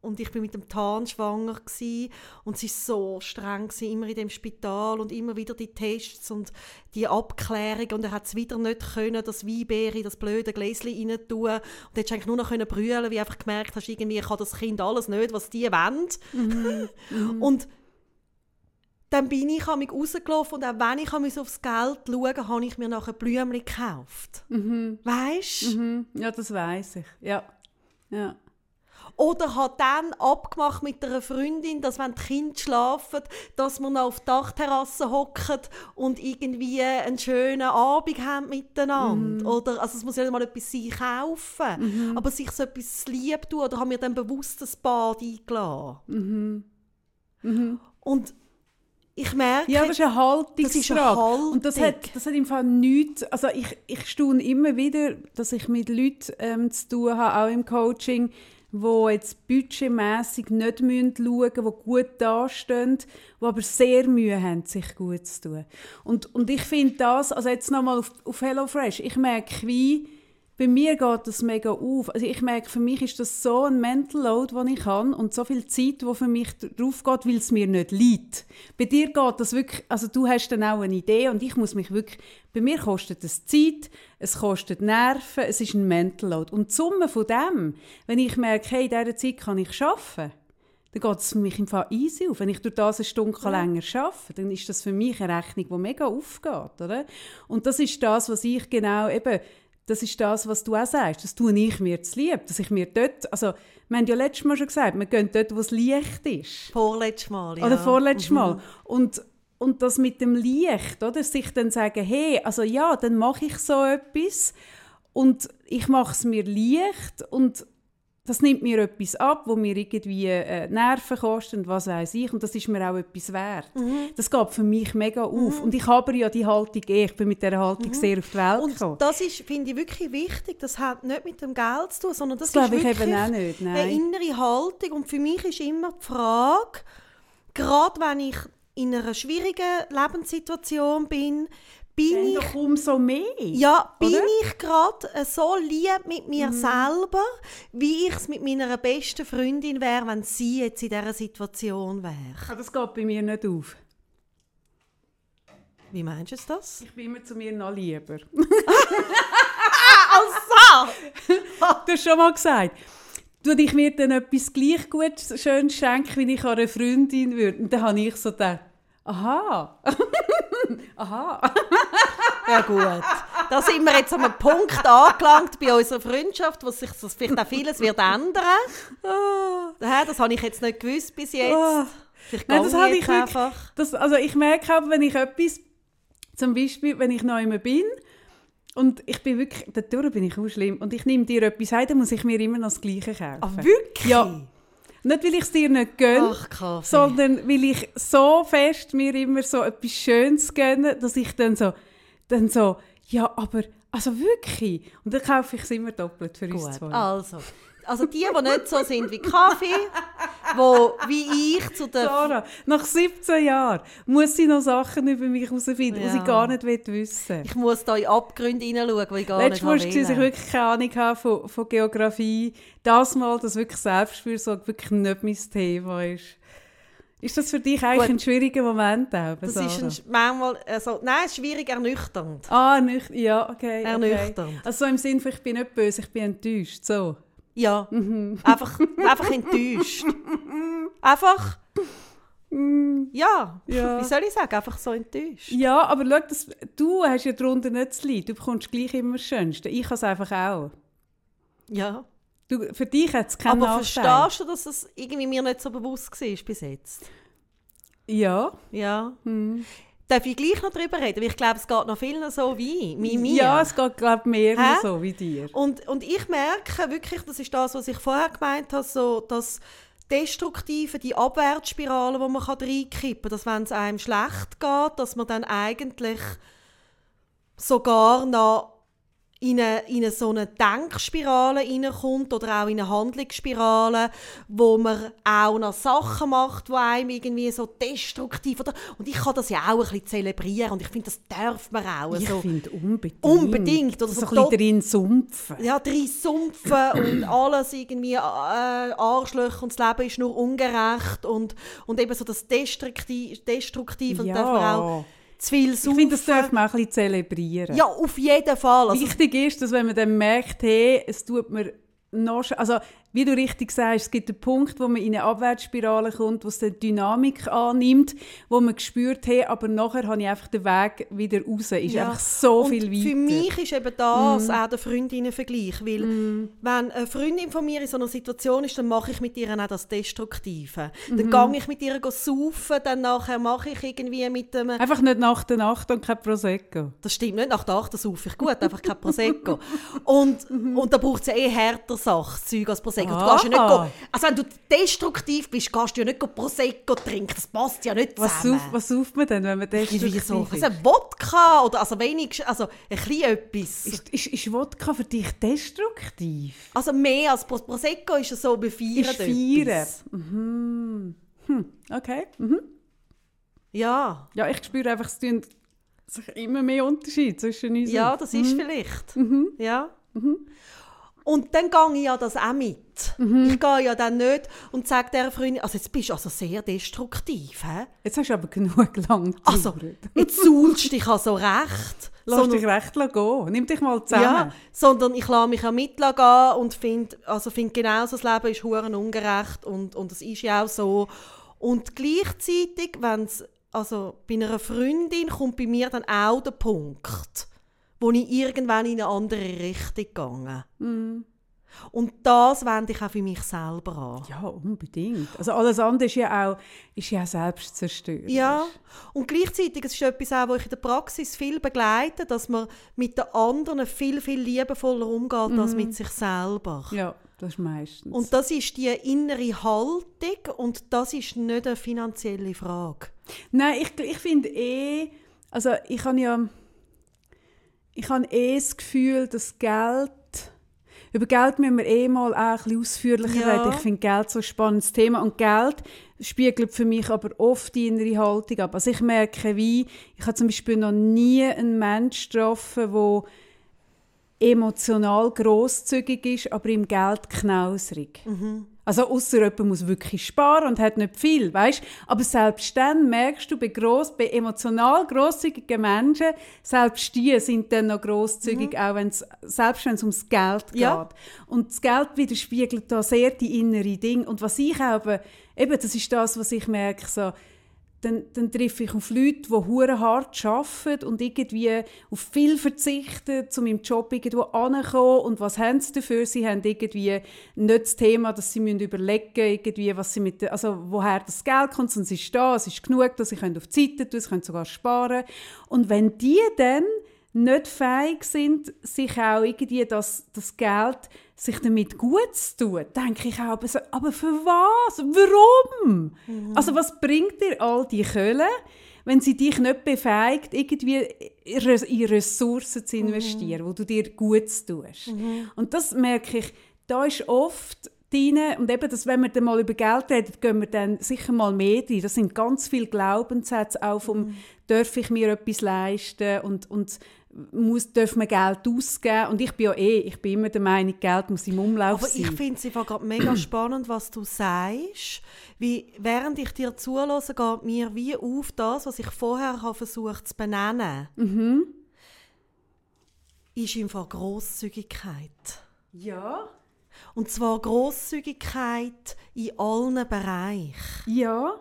S1: und ich bin mit dem Tan schwanger gewesen, und es ist so streng gewesen, immer in dem Spital und immer wieder die Tests und die Abklärung und er hat es wieder nicht können, das Weinbeere in das blöde Gläschen rein tun und hättest eigentlich nur noch können brüllen, wie einfach gemerkt hast, irgendwie kann das Kind alles nicht, was die wollen. <laughs> und dann bin ich mich rausgelaufen und auch wenn ich musste aufs Geld schauen habe ich mir nachher Blümchen gekauft. Weißt du?
S2: Mhm. Ja, das weiß ich. Ja. ja.
S1: Oder hat dann abgemacht mit einer Freundin, dass wenn die Kinder schlafen, dass wir noch auf der Dachterrasse hocken und irgendwie einen schönen Abend haben miteinander. Oder, also es muss ja nicht mal etwas sein kaufen, aber sich so etwas lieb tun. Oder haben wir dann bewusst ein Bad eingeladen. Und ich merke,
S2: Ja, das ist eine Haltungsfrage.
S1: Das ist eine
S2: Und das
S1: Haltung.
S2: hat, das hat im Fall nichts, also ich, ich staune immer wieder, dass ich mit Leuten ähm, zu tun habe, auch im Coaching, die jetzt budgetmässig nicht schauen müssen, die gut dastehen, die aber sehr Mühe haben, sich gut zu tun. Und, und ich finde das, also jetzt nochmal auf, auf HelloFresh, ich merke wie, bei mir geht das mega auf. Also ich merke, für mich ist das so ein Mental Load, den ich habe und so viel Zeit, die für mich drauf geht, weil es mir nicht liegt. Bei dir geht das wirklich, also du hast dann auch eine Idee und ich muss mich wirklich, bei mir kostet es Zeit, es kostet Nerven, es ist ein Mental Load. Und die Summe von dem, wenn ich merke, hey, in dieser Zeit kann ich arbeiten, dann geht es für mich im Fall easy auf. Wenn ich durch das eine Stunde länger arbeite, dann ist das für mich eine Rechnung, die mega aufgeht. Oder? Und das ist das, was ich genau eben, das ist das, was du auch sagst, das tue ich mir zu lieb, dass ich mir dort, also wir haben ja letztes Mal schon gesagt, wir gehen dort, wo es leicht ist.
S1: vorletztes Mal, ja.
S2: Oder vorletztes Mal. Und, und das mit dem Licht, oder? sich dann sagen, hey, also ja, dann mache ich so etwas und ich mache es mir leicht und das nimmt mir etwas ab, wo mir irgendwie äh, Nerven kostet und was weiß ich und das ist mir auch etwas wert.
S1: Mhm.
S2: Das geht für mich mega auf und ich habe ja die Haltung eh, ich bin mit dieser Haltung sehr auf die Welt gekommen.
S1: Und das ist, finde ich, wirklich wichtig. Das hat nicht mit dem Geld zu tun, sondern das,
S2: Das
S1: ist wirklich
S2: nicht,
S1: eine innere Haltung. Und für mich ist immer die Frage, gerade wenn ich in einer schwierigen Lebenssituation bin, bin ich
S2: umso mehr.
S1: ja, bin
S2: Oder?
S1: ich gerade äh, so lieb mit mir selber, wie ich es mit meiner besten Freundin wäre, wenn sie jetzt in dieser Situation wäre.
S2: Ah, Das geht bei mir nicht auf.
S1: Wie meinst du das?
S2: Ich bin immer zu mir noch lieber.
S1: Also! <laughs>
S2: Du hast schon mal gesagt, du, ich mir dann etwas gleich gut schön schenken, wie ich einer Freundin würde. Und dann habe ich so gedacht, aha, <laughs> <laughs> aha.
S1: Ja gut. Da sind wir jetzt an einem Punkt angelangt bei unserer Freundschaft, wo sich das vielleicht auch vieles wird ändern. Ja, das habe ich jetzt nicht gewusst bis jetzt. Vielleicht
S2: Nein, das habe ich wirklich,
S1: einfach.
S2: das, also ich merke auch, wenn ich etwas, zum Beispiel, wenn ich neu bin, und ich bin wirklich, dadurch bin ich auch schlimm, und ich nehme dir etwas heim, dann muss ich mir immer noch das Gleiche kaufen.
S1: Ah, wirklich?
S2: Ja. Nicht, weil ich es dir nicht gönne,
S1: Ach,
S2: sondern weil ich so fest mir immer so etwas Schönes gönne, dass ich dann so, dann so, ja, aber, also wirklich. Und dann kaufe ich es immer doppelt für uns
S1: Gut,
S2: zwei.
S1: also. Also die, die nicht so sind wie Kaffee, wo wie ich zu der...
S2: Sarah, nach 17 Jahren muss sie noch Sachen über mich herausfinden, die sie
S1: Ja.
S2: gar nicht wissen will.
S1: Ich muss da in Abgründe hineinschauen, die ich gar
S2: Letztes Mal
S1: nicht
S2: musste sie sich
S1: will.
S2: wirklich keine Ahnung haben von, von Geografie. Das Mal, dass wirklich Selbstfürsorge wirklich nicht mein Thema ist. Ist das für dich eigentlich
S1: Gut.
S2: ein schwieriger Moment auch,
S1: Das
S2: Sarah?
S1: ist ein, manchmal, also, nein, schwierig ernüchternd.
S2: Ah, nicht, ja, okay. okay.
S1: Ernüchternd.
S2: Also so im Sinn von, ich bin nicht böse, ich bin enttäuscht, so.
S1: Ja,
S2: Mhm.
S1: einfach, einfach enttäuscht. Einfach, ja,
S2: Ja.
S1: wie soll ich sagen, einfach so enttäuscht.
S2: Ja, aber schau, das, du hast ja darunter nicht zu leiden. Du bekommst gleich immer das Schönste. Ich habe es einfach auch.
S1: Ja.
S2: Du, für dich hat es keinen
S1: Aber
S2: Nachteil.
S1: verstehst du, dass es irgendwie mir nicht so bewusst war bis jetzt?
S2: Ja.
S1: Ja.
S2: Hm.
S1: Darf ich gleich noch darüber reden? Weil ich glaube, es geht noch vielen so wie, mir.
S2: Ja, es geht, glaube ich, mehr so wie dir.
S1: Und, und ich merke wirklich, das ist das, was ich vorher gemeint habe, so das Destruktive, die Abwärtsspirale, die man kann reinkippen kann, dass wenn es einem schlecht geht, dass man dann eigentlich sogar noch in eine, in eine so eine Denkspirale reinkommt oder auch in eine Handlungsspirale, wo man auch noch Sachen macht, die einem irgendwie so destruktiv oder und ich kann das ja auch ein bisschen zelebrieren und ich finde, das darf man auch
S2: Ich
S1: so
S2: finde unbedingt.
S1: unbedingt oder
S2: so
S1: so
S2: ein bisschen drin sumpfen.
S1: ja, drei Sumpfen und <clears throat> alles irgendwie äh, Arschlöcher und das Leben ist nur ungerecht und, und eben so das Destruktiv, Destruktiv und
S2: Ja.
S1: darf man auch zu viel
S2: Ich
S1: saufen.
S2: finde, das darf man auch ein bisschen zelebrieren.
S1: ja, auf jeden Fall. Also,
S2: Wichtig ist, dass wenn man dann merkt, hey, es tut mir noch... Also, wie du richtig sagst, es gibt einen Punkt, wo man in eine Abwärtsspirale kommt, wo es dann Dynamik annimmt, wo man spürt, hey, aber nachher habe ich einfach den Weg wieder raus. Ist
S1: Ja.
S2: einfach so
S1: und
S2: viel weiter.
S1: Für mich ist eben das auch der Freundinnenvergleich. Weil, wenn eine Freundin von mir in so einer Situation ist, dann mache ich mit ihr auch das Destruktive. Dann gehe ich mit ihr saufen, dann nachher mache ich irgendwie mit dem.
S2: Einfach nicht nach der Nacht und kein Prosecco.
S1: Das stimmt nicht, nach der 8 saufe ich gut, einfach kein Prosecco. Und, <laughs> und da braucht es ja eh härter Sachzeug als Prosecco. Du gehst ja nicht go, also wenn du destruktiv bist, gehst du ja nicht Prosecco trinken. Das passt ja nicht
S2: Was,
S1: zusammen.
S2: sauf, was sauft man denn, wenn man destruktiv
S1: so,
S2: ist?
S1: also Wodka oder also wenig, also ein bisschen etwas.
S2: Ist, ist, ist Wodka für dich destruktiv?
S1: Also mehr als Pro Prosecco ist es so befeiern.
S2: Ist feiern. Mhm. Hm. Okay. Mhm.
S1: Ja,
S2: Ja, ich spüre einfach, es tun sich immer mehr Unterschied zwischen uns.
S1: ja, das ist vielleicht. Ja. Und dann gehe ich ja das auch mit. Ich gehe ja dann nicht und sage der Freundin, also jetzt bist du also sehr destruktiv, hä?
S2: Jetzt hast du aber genug lang
S1: Also, jetzt suhlst du dich also recht. <laughs>
S2: Lass
S1: sondern,
S2: dich recht gehen. Nimm dich mal zusammen.
S1: ja, sondern ich lasse mich auch mitgehen und finde also find genauso, das Leben ist huren ungerecht und, und es ist ja auch so. Und gleichzeitig, wenn es, also bei einer Freundin kommt bei mir dann auch der Punkt, wo ich irgendwann in eine andere Richtung gehe.
S2: Mhm.
S1: Und das wende ich auch für mich selber an.
S2: Ja, unbedingt. Also alles andere ist ja auch, ist ja auch Selbstzerstörung.
S1: Ja, und gleichzeitig es ist etwas auch, was ich in der Praxis viel begleite, dass man mit den anderen viel, viel liebevoller umgeht als mit sich selber.
S2: Ja, das ist meistens.
S1: Und das ist die innere Haltung und das ist nicht eine finanzielle Frage.
S2: Nein, ich, ich finde eh, also ich habe ja, ich habe eh das Gefühl, dass Geld, über Geld müssen wir eh mal auch ein bisschen ausführlicher
S1: Ja.
S2: reden. Ich finde Geld so ein spannendes Thema und Geld spiegelt für mich aber oft die innere Haltung ab. Also ich merke wie, ich habe zum Beispiel noch nie einen Menschen getroffen, der emotional großzügig ist, aber im Geld knausrig. Also außer jemand muss wirklich sparen und hat nicht viel, weißt? Aber selbst dann merkst du bei, gross, bei emotional großzügigen Menschen, selbst die sind dann noch großzügig, auch wenn's, selbst wenn es ums Geld geht.
S1: Ja.
S2: Und das Geld widerspiegelt da sehr die innere Dinge. Und was ich habe, eben, das ist das, was ich merke, so, dann, dann treffe ich auf Leute, die hart arbeiten und irgendwie auf viel verzichten, um im Job irgendwo anzukommen. Und was haben sie dafür? Sie haben irgendwie nicht das Thema, dass sie müssen überlegen irgendwie, was sie mit, also woher das Geld kommt, sondern es ist da, es ist genug, dass sie können auf die Seite tun, sie können sogar sparen. Und wenn die dann nicht fähig sind, sich auch irgendwie das, das Geld sich damit gut zu tun, denke ich auch, aber, so, aber für was? Warum? Also was bringt dir all die Kölle, wenn sie dich nicht befähigt, irgendwie in Res- in Ressourcen zu investieren, wo du dir gut tust? Und das merke ich, da ist oft drin, und eben, dass, wenn wir dann mal über Geld reden, gehen wir dann sicher mal mehr rein. Das sind ganz viele Glaubenssätze auch vom, mhm. darf ich mir etwas leisten und, und muss, darf man Geld ausgeben. Und ich bin ja eh, ich bin immer der Meinung, Geld muss im Umlauf
S1: Aber
S2: sein.
S1: ich finde es einfach gerade mega <clears throat> spannend, was du sagst. Wie, während ich dir zulasse, geht mir wie auf das, was ich vorher habe versucht zu benennen.
S2: Mhm.
S1: Ist einfach Grosszügigkeit.
S2: Ja.
S1: Und zwar Grosszügigkeit in allen Bereichen.
S2: Ja.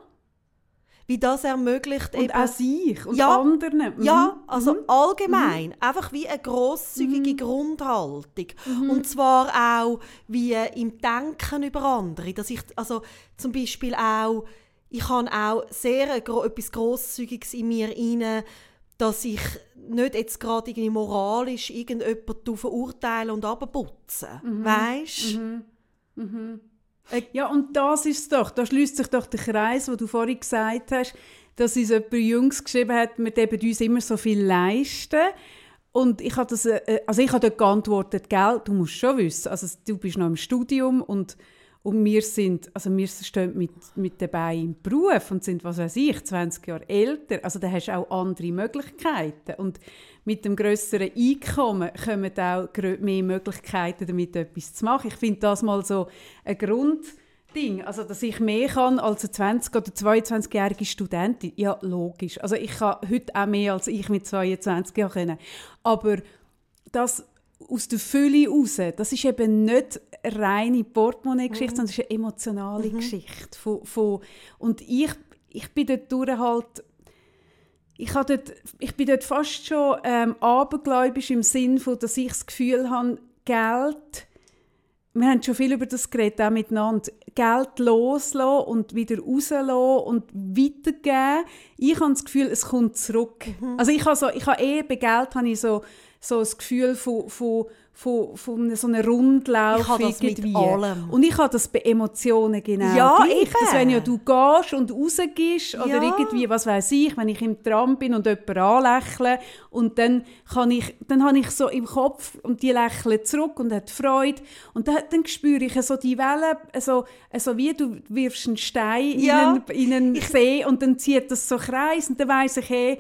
S1: Wie das ermöglicht
S2: und
S1: eben...
S2: auch sich und
S1: ja,
S2: anderen.
S1: Mhm. Ja, also
S2: mhm.
S1: allgemein. Mhm. Einfach wie eine grosszügige mhm. Grundhaltung.
S2: Mhm.
S1: Und zwar auch wie im Denken über andere. Dass ich, also zum Beispiel auch, ich habe auch sehr etwas Grosszügiges in mir inne, dass ich nicht jetzt gerade irgendwie moralisch irgendjemanden verurteilen und abputzen. Mhm. Weißt
S2: mhm. mhm. Ja, und das ist es doch. Da schließt sich doch der Kreis, wo du vorhin gesagt hast, dass uns jemand Jungs geschrieben hat, wir dürfen uns immer so viel leisten. Und ich habe das, äh, also ich habe dort geantwortet, Geld, du musst schon wissen, also du bist noch im Studium und und wir sind, also wir stehen mit, mit dabei im Beruf und sind, was weiß ich, 20 Jahre älter. Also da hast du auch andere Möglichkeiten. Und mit dem größeren Einkommen kommen auch mehr Möglichkeiten, damit etwas zu machen. Ich finde das mal so ein Grundding. Also, dass ich mehr kann als eine 20- oder 22-jährige Studentin. Ja, logisch. Also ich kann heute auch mehr als ich mit 22 Jahren können. Aber das aus der Fülle raus, das ist eben nicht reine Portemonnaie-Geschichte, mhm. sondern es ist eine emotionale mhm. Geschichte. Von, von, und ich, ich bin dort halt ich, dort, ich bin dort fast schon ähm, abergläubisch im Sinn von, dass ich das Gefühl habe, Geld, wir haben schon viel über das geredet, auch miteinander, Geld loslassen und wieder rauslassen und weitergeben. Ich habe das Gefühl, es kommt zurück. Mhm. Also ich habe, so, ich habe eh bei Geld habe ich so, so das Gefühl von, von von, von so einem Rundlauf
S1: ich das irgendwie. Mit allem.
S2: Und ich habe das bei Emotionen genau
S1: ja, gleich.
S2: Dass wenn ja du gehst und rausgehst ja. oder irgendwie, was weiß ich, wenn ich im Tram bin und jemanden anlächle und dann, kann ich, dann habe ich so im Kopf und die lächeln zurück und hat Freude und dann, dann spüre ich so die Wellen, so, so wie du wirfst einen Stein ja. in einen, in einen ich, See und dann zieht das so Kreis und dann weiss ich, hey,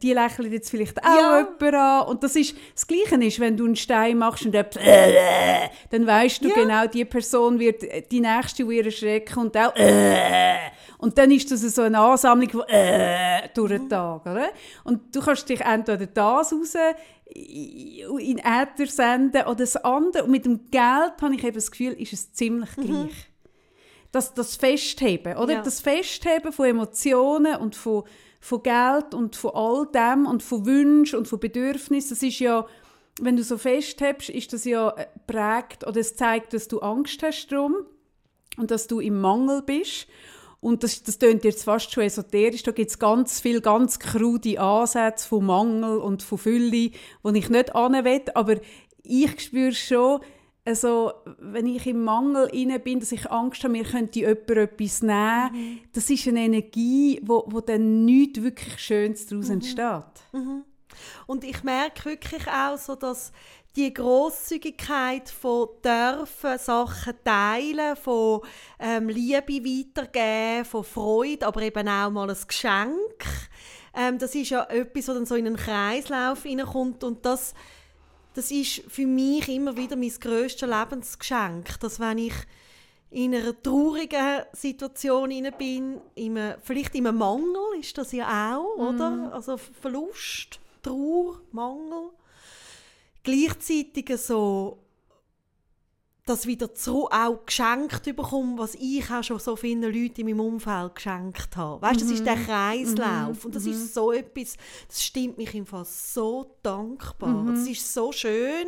S2: die lächeln jetzt vielleicht auch ja. jemanden an und das ist, das Gleiche ist, wenn du einen Stein machst machst und dann, dann weißt du ja. genau, die Person wird die nächste, die ihr schrecken und auch und dann ist das so eine Ansammlung von durch den Tag, oder? Und du kannst dich entweder das raus in Äther senden oder das andere. Und mit dem Geld habe ich eben das Gefühl, ist es ziemlich mhm. gleich. Mhm. Das, das Festheben, oder? Ja. Das Festheben von Emotionen und von, von Geld und von all dem und von Wünschen und von Bedürfnissen, das ist ja wenn du so festhebst, ist das ja äh, prägt oder es zeigt, dass du Angst hast drum und dass du im Mangel bist. Und das, das klingt jetzt fast schon esoterisch. Da gibt es ganz viele ganz krude Ansätze von Mangel und von Fülle, die ich nicht will. Aber ich spüre schon, also, wenn ich im Mangel inne bin, dass ich Angst habe, mir könnte jemand etwas nehmen, mhm. das ist eine Energie, wo, wo dann nichts wirklich Schönes daraus mhm. entsteht.
S1: Mhm. Und ich merke wirklich auch so, dass die Großzügigkeit von dürfen Sachen teilen, von ähm, Liebe weitergeben, von Freude, aber eben auch mal ein Geschenk. Ähm, das ist ja etwas, was dann so in einen Kreislauf hineinkommt und das, das ist für mich immer wieder mein grösstes Lebensgeschenk, dass wenn ich in einer traurigen Situation bin, in einem, vielleicht in einem Mangel ist das ja auch, mm. oder? Also Verlust Trauer, Mangel. Gleichzeitig so das wieder zurück auch geschenkt bekommen, was ich auch schon so vielen Leuten in meinem Umfeld geschenkt habe. Weißt, das ist der mhm. Kreislauf mhm. und das ist mhm. so etwas, das stimmt mich einfach so dankbar. Mhm. Das ist so schön.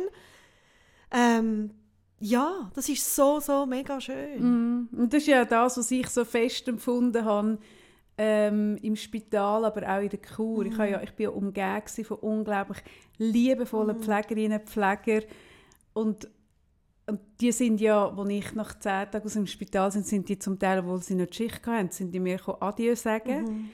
S1: Ähm, ja, das ist so, so mega schön.
S2: Und das ist ja das, was ich so fest empfunden habe, ähm, im Spital, aber auch in der Kur. Mhm. Ich, ja, ich bin ja umgeben von unglaublich liebevollen mhm. Pflegerinnen und Pflegern. Und, und die sind ja, als ich nach zehn Tagen aus dem Spital sind, sind die zum Teil, obwohl sie nicht Schicht hatten, sind die mir Adieu sagen. Mhm.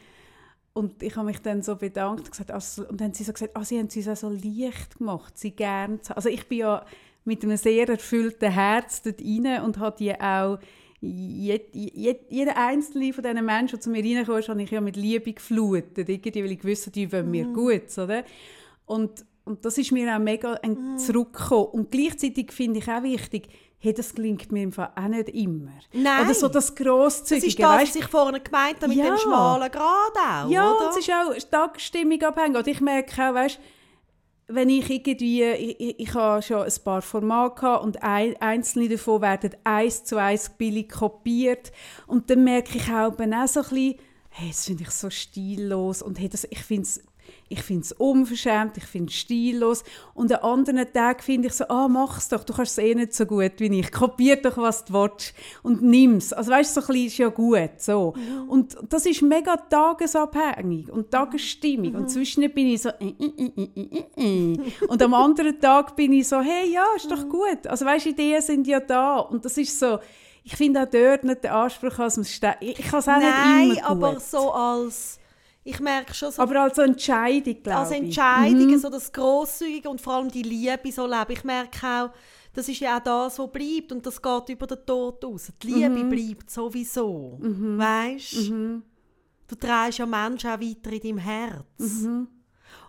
S2: Und ich habe mich dann so bedankt und gesagt, also, und dann haben sie so gesagt, ah, sie haben es uns auch so leicht gemacht, sie gern. Also ich bin ja mit einem sehr erfüllten Herz dort rein und habe die auch jed, jed, jeder einzelne von diesen Menschen, die zu mir reinkommen, habe ich ja mit Liebe geflutet, irgendwie, weil ich wusste, die wollen mir mhm. gut, oder? Und, und das ist mir auch mega mhm. zurückgekommen. Und gleichzeitig finde ich auch wichtig, hey, das gelingt mir im Fall auch nicht immer.
S1: Nein.
S2: Oder so das Grosszügige.
S1: Das ist das, was ich vorhin gemeint habe, mit ja. dem schmalen Grad auch,
S2: Ja,
S1: oder?
S2: es ist auch Tagesstimmung abhängig. Und ich merke auch, weißt, wenn ich irgendwie, ich, ich, ich habe schon ein paar Formate und ein, einzelne davon werden eins zu eins billig kopiert. Und dann merke ich auch, auch so ein bisschen, hey, das finde ich so stillos und hey, das, ich finde es ich finde es unverschämt, ich finde es stillos. Und an anderen Tagen finde ich so, ah, mach's doch, du kannst es eh nicht so gut wie ich. Kopier doch, was du willst und nimm's. Also weißt du, so ein bisschen ist ja gut. So. Mhm. Und das ist mega tagesabhängig und Tagesstimmung. Mhm. Und zwischen bin ich so, äh, äh, äh, und am anderen Tag bin ich so, hey, ja, ist doch mhm. gut. Also weißt du, Ideen sind ja da. Und das ist so, ich finde auch dort nicht den Anspruch, dass man Ich kann es auch
S1: Nein,
S2: nicht immer gut.
S1: aber so als ich merke schon so...
S2: Aber als Entscheidung, glaube
S1: Als Entscheidung, mhm. so das Grosszügige und vor allem die Liebe so leben. Ich merke auch, das ist ja auch das, was bleibt und das geht über den Tod aus. Die Liebe mhm. bleibt sowieso, mhm. weißt? Mhm. Du trägst ja Menschen auch weiter in deinem Herz. Mhm.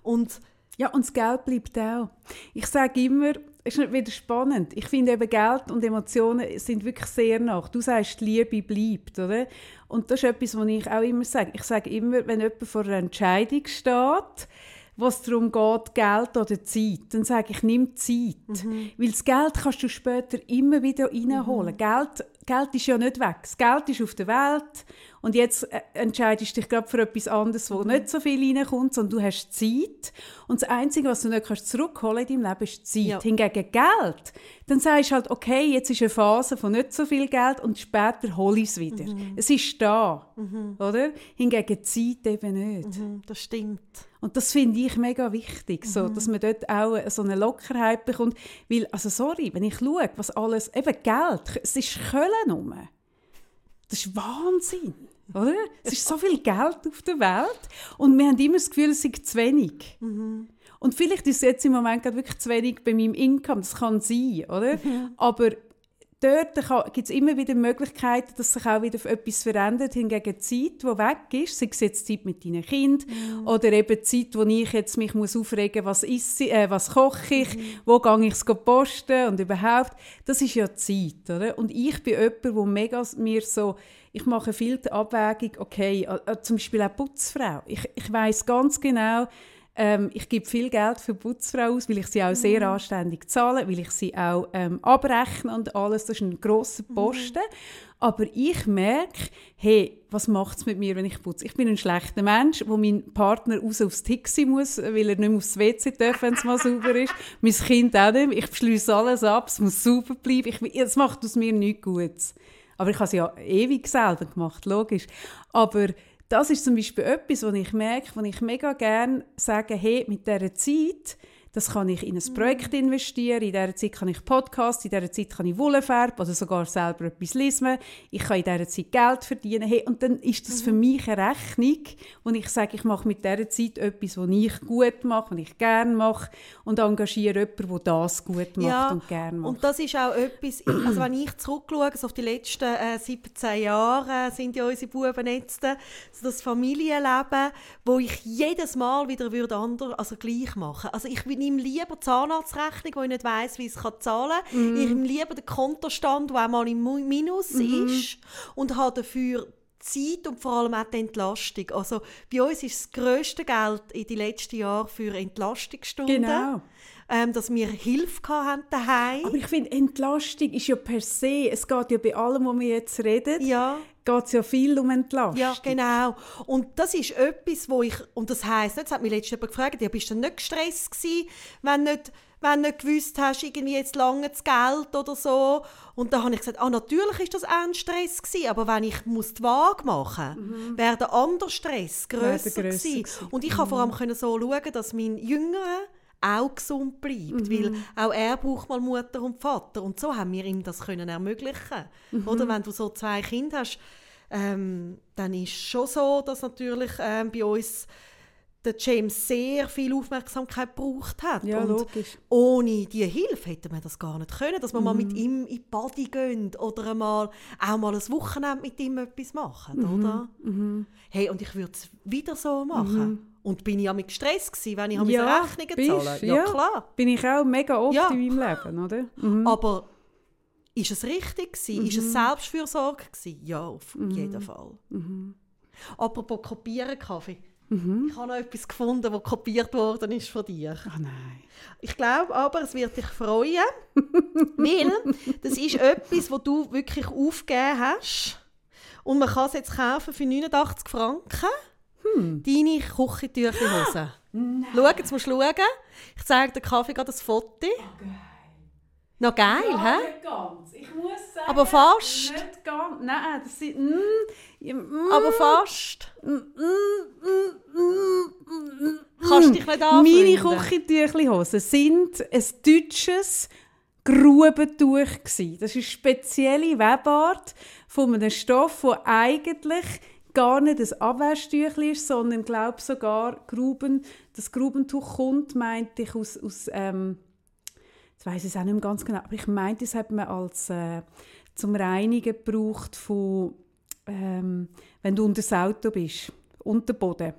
S1: Und
S2: ja, und das Geld bleibt auch. Ich sage immer, ist wieder spannend. Ich finde eben Geld und Emotionen sind wirklich sehr nach. Du sagst, die Liebe bleibt, oder? Und das ist etwas, was ich auch immer sage. Ich sage immer, wenn jemand vor einer Entscheidung steht, was darum geht, Geld oder Zeit, dann sage ich, nimm Zeit. Mhm. Weil das Geld kannst du später immer wieder reinholen. Mhm. Geld, Geld ist ja nicht weg. Das Geld ist auf der Welt und jetzt äh, entscheidest du dich gerade für etwas anderes, wo mhm. nicht so viel reinkommt, sondern du hast Zeit. Und das Einzige, was du nicht kannst zurückholen in deinem Leben, ist Zeit. Ja. Hingegen Geld, dann sagst du halt, okay, jetzt ist eine Phase von nicht so viel Geld und später hole ich es wieder. Mhm. Es ist da, mhm. oder? Hingegen Zeit eben nicht.
S1: Mhm, das stimmt.
S2: Und das finde ich mega wichtig, so, mhm. dass man dort auch so eine Lockerheit bekommt. Weil, also sorry, wenn ich schaue, was alles, eben Geld, es ist Köln rum. Das ist Wahnsinn. Oder? Es ist so viel Geld auf der Welt und wir haben immer das Gefühl, es sei zu wenig. Mhm. Und vielleicht ist es jetzt im Moment wirklich zu wenig bei meinem Income, das kann sein, oder? Mhm. Aber dort gibt es immer wieder Möglichkeiten, dass sich auch wieder etwas verändert, hingegen die Zeit, die weg ist, sei es jetzt Zeit mit deinen Kindern mhm. oder eben Zeit, wo ich jetzt mich muss aufregen muss, was, isse, äh, was koche ich, mhm. wo gehe ich es posten und überhaupt, das ist ja Zeit, oder? Und ich bin jemand, der mega mir so, ich mache viel die Abwägung, okay, zum Beispiel auch Putzfrau, ich, ich weiß ganz genau, ähm, ich gebe viel Geld für Putzfrau aus, weil ich sie auch sehr mhm. anständig zahle, weil ich sie auch ähm, abrechne und alles. Das ist ein grosser mhm. Posten. Mhm. Aber ich merke, hey, was macht es mit mir, wenn ich putze? Ich bin ein schlechter Mensch, wo mein Partner raus aufs Tixi muss, weil er nicht mehr aufs WC darf, wenn es mal sauber ist. <laughs> Mein Kind auch nicht. Ich schließe alles ab, es muss sauber bleiben. Ich, es macht aus mir nichts Gutes. Aber ich habe es ja ewig selber gemacht, logisch. Aber das ist zum Beispiel etwas, was ich merke, wo ich mega gerne sage, hey, mit dieser Zeit das kann ich in ein Projekt investieren, in dieser Zeit kann ich Podcasts, in dieser Zeit kann ich Wolle färben oder sogar selber etwas lesen. Ich kann in dieser Zeit Geld verdienen. Hey, und dann ist das mhm. für mich eine Rechnung, wo ich sage, ich mache mit dieser Zeit etwas, was ich gut mache, was ich gerne mache und engagiere jemanden, der das gut macht ja, und gerne macht.
S1: Und das ist auch etwas, also wenn ich zurückschaue, so auf die letzten äh, 17 Jahre äh, sind ja unsere Buben jetzt, äh, so das Familienleben, wo ich jedes Mal wieder würde anders, also gleich machen. Also ich bin nehme lieber die Zahnarztrechnung, wo ich nicht weiss, wie ich es zahlen kann. Mm. Ich nehme lieber den Kontostand, der auch mal im Minus mm. ist und habe dafür Zeit und vor allem auch die Entlastung. Also bei uns ist das grösste Geld in den letzten Jahren für Entlastungsstunden.
S2: Genau.
S1: Ähm, dass wir Hilfe hatten daheim.
S2: Aber ich finde, Entlastung ist ja per se, es geht ja bei allem, was wir jetzt reden,
S1: ja
S2: geht es ja viel um Entlastung.
S1: Ja, genau. Und das ist etwas, wo ich, und das heisst das hat mich letztens jemand gefragt, ja, bist du nicht gestresst gewesen, wenn nicht wenn du nicht gewusst hast, irgendwie jetzt lange das Geld oder so. Und dann habe ich gesagt, ah, natürlich ist das ein Stress gewesen, aber wenn ich muss die Waage machen mhm. wäre der andere Stress grösser, grösser gewesen. gewesen. Und ich mhm. vor allem können so schauen, dass mein Jüngerer auch gesund bleibt, mhm. weil auch er braucht mal Mutter und Vater und so haben wir ihm das können ermöglichen. Mhm. Oder wenn du so zwei Kinder hast, ähm, dann ist es schon so, dass natürlich ähm, bei uns der James sehr viel Aufmerksamkeit gebraucht hat.
S2: Ja,
S1: und
S2: logisch.
S1: ohne diese Hilfe hätte man das gar nicht können, dass man mal mit ihm in die Body gehen oder einmal, auch mal ein Wochenende mit ihm etwas machen, oder? Hey, und ich würde es wieder so machen. Und bin ich ja mit Stress gewesen, wenn ich
S2: Ja,
S1: Rechnungen
S2: bist,
S1: zahlen
S2: ja.
S1: Ja, klar.
S2: Bin ich auch mega oft
S1: Ja.
S2: in meinem Leben, oder? Mhm.
S1: Aber ist es richtig gewesen? Ist es Selbstfürsorge gewesen? Ja, auf jeden Fall. Apropos kopieren, Kaffee. Ich habe noch etwas gefunden, das kopiert worden ist von dir.
S2: Ach nein.
S1: Ich glaube aber, es wird dich freuen, <laughs> weil das ist etwas, was du wirklich aufgegeben hast. Und man kann es jetzt kaufen für 89 Franken. Deine Küchentücherhose. Schau, jetzt musst du schauen. Ich zeige dir Kaffee gerade das Foto. Noch geil, hä?
S2: Nicht ganz. Ich muss sagen,
S1: Aber fast.
S2: Nicht ganz. Nein, das sind... Mm, ja, mm,
S1: Aber fast.
S2: mm, mm, mm,
S1: Kannst dich nicht
S2: Meine
S1: anfreunden.
S2: Küchentüchli-Hosen sind ein deutsches Grubentuch. Das ist eine spezielle Webart von einem Stoff, der eigentlich gar nicht ein Abwäschtüchli ist, sondern glaube sogar Gruben, das Grubentuch kommt, meinte ich, aus, aus ähm, jetzt weiß ich es auch nicht mehr ganz genau, aber ich meinte, das hat man als äh, zum Reinigen gebraucht von, ähm, wenn du unter das Auto bist, unter Boden.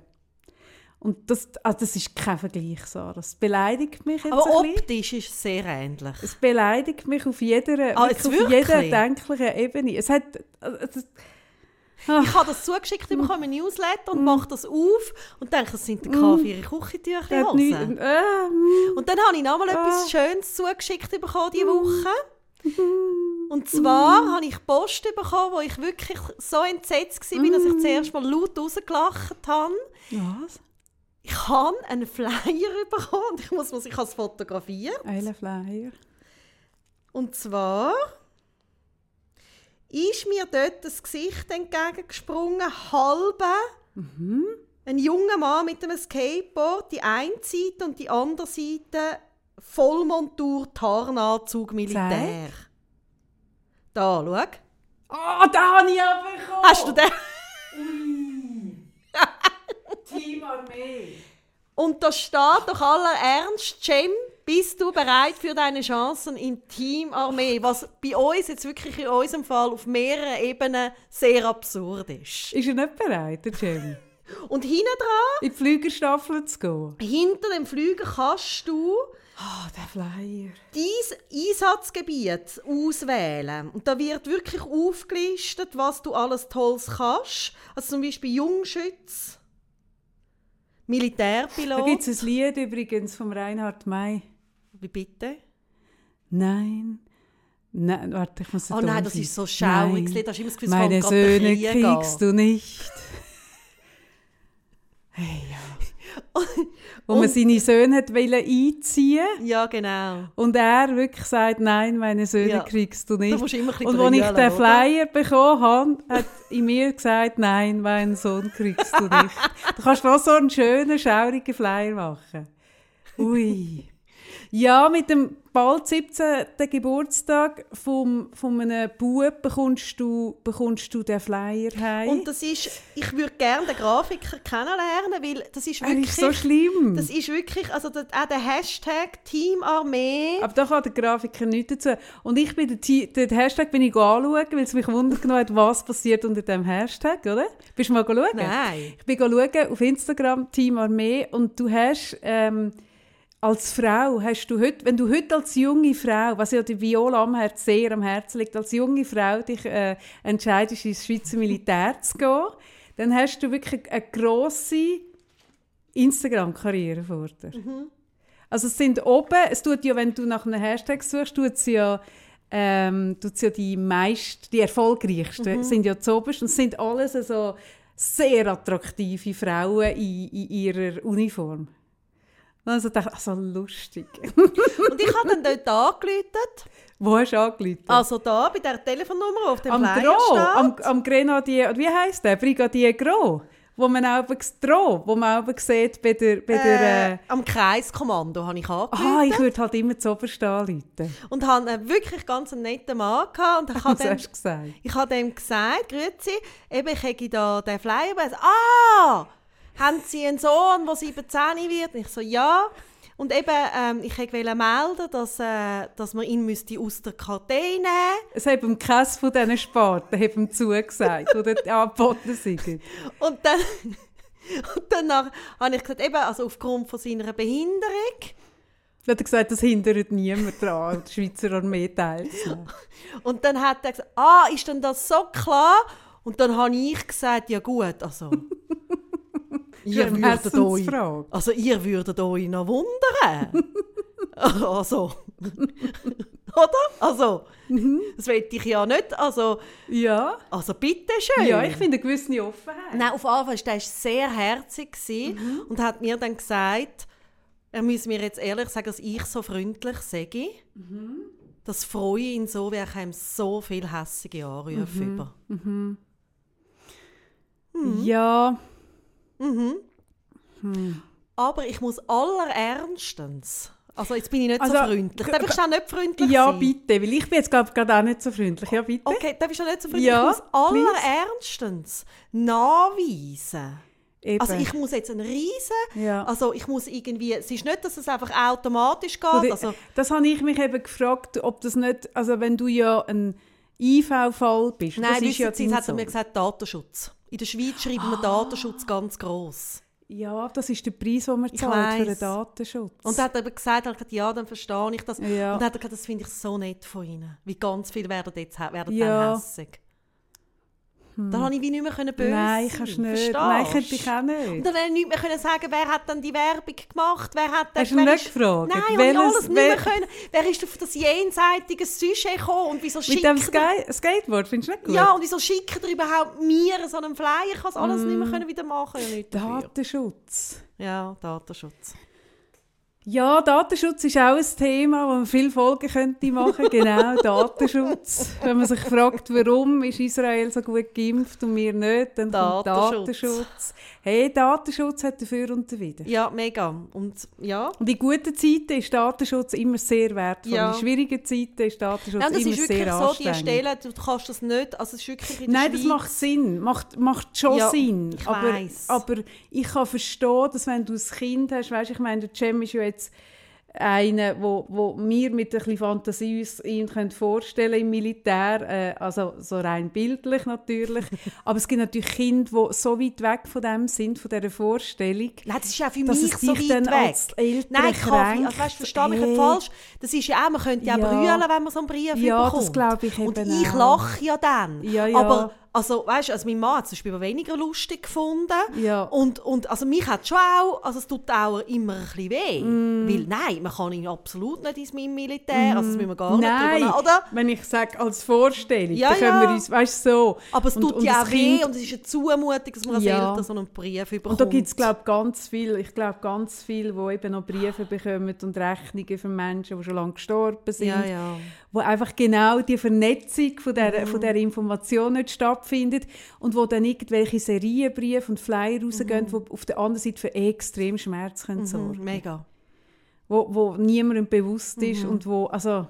S2: Und das, also das ist kein Vergleich, Sarah. Das beleidigt mich jetzt
S1: Aber
S2: ein bisschen.
S1: optisch ist es sehr ähnlich.
S2: Es beleidigt mich auf jeder,
S1: Ah,
S2: auf jeder denklichen Ebene. Es hat, äh, das,
S1: Ich habe das zugeschickt bekommen, im Newsletter, und mache das auf und denke, das sind der Kaffee ihre Küchentücherhosen.
S2: nicht, äh, mm,
S1: Und dann habe ich nochmal etwas
S2: Ah.
S1: Schönes zugeschickt bekommen diese Woche. Und zwar habe ich Post bekommen, wo ich wirklich so entsetzt war, dass ich zuerst mal laut rausgelacht habe.
S2: was?
S1: Ich habe einen Flyer <laughs> bekommen und ich muss mir ich habe es fotografiert.
S2: Ein Flyer.
S1: Und zwar ist mir dort das Gesicht entgegengesprungen, halbe. Ein junger Mann mit einem Skateboard, die eine Seite und die andere Seite Vollmontur, Tarnanzug, Militär. Da, schau.
S2: Oh, da habe ich aber bekommen!
S1: Hast du den? <laughs>
S2: Team Armee.
S1: Und da steht doch aller Ernst, Cem, bist du bereit für deine Chancen in Teamarmee? Was bei uns jetzt wirklich in unserem Fall auf mehreren Ebenen sehr absurd ist.
S2: Ist er nicht bereit, der Jim? <laughs>
S1: Und hinten dran,
S2: In die Flügerstaffel zu gehen?
S1: hinter dem Flüger, kannst du
S2: Ah, der Flyer.
S1: dein Einsatzgebiet auswählen. Und da wird wirklich aufgelistet, was du alles Tolles kannst. Also zum Beispiel Jungschütz,
S2: Da
S1: Militärpilot.
S2: gibt es ein Lied übrigens vom Reinhard May.
S1: Wie bitte?
S2: Nein. Nein, warte, ich muss
S1: Oh nein, das ist so schaurig.
S2: Nein.
S1: Das du immer das Gefühl,
S2: Meine Söhne
S1: Krieg
S2: kriegst du nicht. <laughs> Hey, ja. Wo man
S1: Und-
S2: seine Söhne hat einziehen
S1: Ja, genau.
S2: und er wirklich sagt, nein, meine Söhne
S1: Ja.
S2: kriegst du nicht.
S1: du
S2: Und als ich den
S1: oder?
S2: Flyer bekommen habe, hat in mir gesagt, nein, meinen Sohn kriegst du nicht. Du kannst fast so einen schönen, schaurigen Flyer machen. Ui. Ja, mit dem bald 17. Geburtstag vom, von einem Bub bekommst du, bekommst du den Flyer heim.
S1: Und das ist, ich würde gerne den Grafiker kennenlernen, weil das ist wirklich,
S2: ist so schlimm.
S1: das ist wirklich, also der, auch der Hashtag Teamarmee.
S2: Aber da kann der Grafiker nichts dazu. Und ich bin den, den Hashtag bin ich anschauen, weil es mich wundert hat, was passiert unter dem Hashtag, oder? Bist du mal schauen?
S1: Nein.
S2: Ich bin schauen auf Instagram Team Armee und du hast ähm, als Frau hast du heute, wenn du heute als junge Frau, was ja die Viola am Herzen sehr am Herzen liegt, als junge Frau dich äh, entscheidest ins Schweizer Militär zu gehen, dann hast du wirklich eine grosse Instagram-Karriere vor dir. Also es sind oben, es tut ja, wenn du nach einem Hashtag suchst, tut es ja, ähm, tut's ja die meist, die erfolgreichsten sind ja zuoberst und es sind alles so sehr attraktive Frauen in, in ihrer Uniform. Und also dachte ich, ach, so lustig.
S1: Und ich habe dann dort angerufen,
S2: Wo hast du angerufen?
S1: also da bei der Telefonnummer auf dem
S2: am
S1: Flyer
S2: Gros, am, am Grenadier, wie heisst der? Brigadier Gros. Wo man auch Gros, wo man auch sieht bei der... Bei der
S1: äh,
S2: äh,
S1: am Kreiskommando habe ich angerufen.
S2: ah, ich würde halt immer zu oberst anrufen.
S1: Und habe einen wirklich ganz einen netten Mann gehabt. Und ich <laughs> habe
S2: Was
S1: dann,
S2: hast du gesagt?
S1: ich habe dem gesagt, grüezi, eben, ich hätte da den Flyer. Er ah, haben Sie einen Sohn, der 17 wird? Und ich so, ja. Und eben, ähm, ich wollte melden, dass, äh, dass man ihn müsste aus der Kartei nehmen
S2: Es hat ihm keines von diesen Sparten hat ihm zugesagt, oder angeboten sind. <laughs>
S1: Und dann, und danach habe ich gesagt, eben, also aufgrund von seiner Behinderung.
S2: Dann hat er gesagt, das hindert niemand daran, die Schweizer Armee teilzunehmen.
S1: Und dann hat er gesagt, ah, ist denn das so klar? Und dann habe ich gesagt, ja gut, also... <laughs> ihr würdet euch, also ihr würdet euch noch wundern. <laughs> also... Oder? Also, das will ich ja nicht. Also,
S2: Ja.
S1: also bitteschön.
S2: Ja, ich finde eine gewisse Offenheit.
S1: Nein, auf jeden Fall war der sehr herzig gewesen und hat mir dann gesagt, er müsse mir jetzt ehrlich sagen, dass ich so freundlich sage. Das freue ihn so, wie er ihm so viel hässige Anrufe über.
S2: Ja,
S1: Aber ich muss allerernstens, also jetzt bin ich nicht
S2: Also,
S1: so freundlich. Darf ich schon nicht freundlich
S2: ja
S1: sein?
S2: bitte, weil ich bin jetzt glaube gerade auch nicht so freundlich. Ja, bitte.
S1: Okay, darf ich schon nicht so freundlich
S2: Ja,
S1: Ich muss allerernstens nachweisen.
S2: Eben.
S1: Also ich muss jetzt einen riesen,
S2: Ja.
S1: also ich muss irgendwie, es ist nicht, dass es einfach automatisch geht, also
S2: das habe ich mich eben gefragt, ob das nicht, also wenn du ja ein IV-Fall bist,
S1: Nein,
S2: das ist ja
S1: Sie, hat mir gesagt, Datenschutz. In der Schweiz schreiben
S2: Ah.
S1: wir Datenschutz ganz gross.
S2: Ja, das ist der Preis, den man zahlt für den. Datenschutz.
S1: Und er hat eben gesagt, er hat gesagt, ja, dann verstehe ich das.
S2: Ja.
S1: Und er hat gesagt, das finde ich so nett von Ihnen. Wie ganz viele werden, jetzt, werden
S2: Ja.
S1: dann hässig. Dann habe ich wie nicht mehr können böse
S2: Nein,
S1: sein.
S2: kannst nicht.
S1: Verstehst
S2: Nein, könnte ich auch
S1: Und
S2: nicht.
S1: dann hätte ich nicht mehr können sagen, wer hat dann die Werbung gemacht, wer hat
S2: Hast du nicht
S1: ist-
S2: gefragt?
S1: Nein,
S2: Welches-
S1: und alles nicht mehr können. Wer ist auf das jenseitige Sujet gekommen und wieso
S2: Mit
S1: schickt
S2: dem
S1: er-
S2: Sky Skateboard, findest du nicht gut?
S1: Ja, und wieso schicken ihr überhaupt mir so einen Flyer? Ich kann es alles nicht mehr
S2: Mm.
S1: können wieder machen. Ja.
S2: Datenschutz.
S1: ja, Datenschutz.
S2: Ja, Datenschutz ist auch ein Thema, wo man viele Folgen könnte machen <laughs> Genau, Datenschutz. Wenn man sich fragt, warum ist Israel so gut geimpft und wir nicht, dann
S1: Datenschutz.
S2: Datenschutz. Hey, Datenschutz hat dafür und dawider.
S1: Ja, mega. Und ja.
S2: Und in guten Zeiten ist Datenschutz immer sehr wertvoll.
S1: Ja.
S2: In schwierigen Zeiten ist Datenschutz
S1: und das
S2: immer
S1: ist wirklich
S2: sehr
S1: so, die. Stelle, du kannst das nicht, also es ist wirklich in der
S2: Nein, das
S1: Schweiz-
S2: macht Sinn. Macht, macht schon
S1: Ja,
S2: Sinn.
S1: ich
S2: aber,
S1: weiss.
S2: aber ich kann verstehen, dass wenn du ein Kind hast, weißt, ich meine, der Cem ist ja jetzt einer, wo, wo wir mit ein bisschen Fantasie uns ihn können vorstellen im Militär, äh, also so rein bildlich natürlich. <laughs> aber es gibt natürlich Kinder, die so weit weg von dem sind, von dieser Vorstellung,
S1: Nein, das ist ja für
S2: dass
S1: mich
S2: es
S1: so weit
S2: dann
S1: weg.
S2: als
S1: Nein, Kaffee,
S2: kränkt.
S1: also weißt, versteh mich nicht
S2: Hey.
S1: falsch. Das ist ja auch, man könnte ja,
S2: Ja.
S1: brüllen, wenn man so einen Brief
S2: Ja,
S1: bekommt.
S2: das glaube ich
S1: Und
S2: eben
S1: ich
S2: auch.
S1: lache ja dann.
S2: Ja, ja.
S1: Aber, also, weißt, also mein Mann hat es zum Beispiel weniger lustig gefunden.
S2: Ja.
S1: Und, und also mich hat schon auch, also es tut auch immer ein bisschen weh.
S2: Mm.
S1: Weil nein, man kann ihn absolut nicht ins Militär, also das müssen wir gar nicht
S2: Nein,
S1: drüber nach- oder?
S2: wenn ich sage als Vorstellung,
S1: Ja,
S2: dann können
S1: ja.
S2: wir uns, weißt du, so.
S1: Aber es
S2: Und-
S1: tut
S2: und
S1: ja auch weh und es ist eine Zumutung, dass man als
S2: Ja.
S1: Eltern so einen Brief bekommt.
S2: Und da gibt es, glaube ganz viel, ich glaube ganz viel, die eben noch Briefe bekommen und Rechnungen von Menschen, die schon lange gestorben sind,
S1: Ja, ja.
S2: Wo einfach genau die Vernetzung von der, von der Information nicht stattfindet und wo dann irgendwelche Serienbriefe und Flyer rausgehen, die auf der anderen Seite für extrem Schmerz können sorgen.
S1: Mhm, mega.
S2: wo, wo niemandem bewusst ist und wo, also,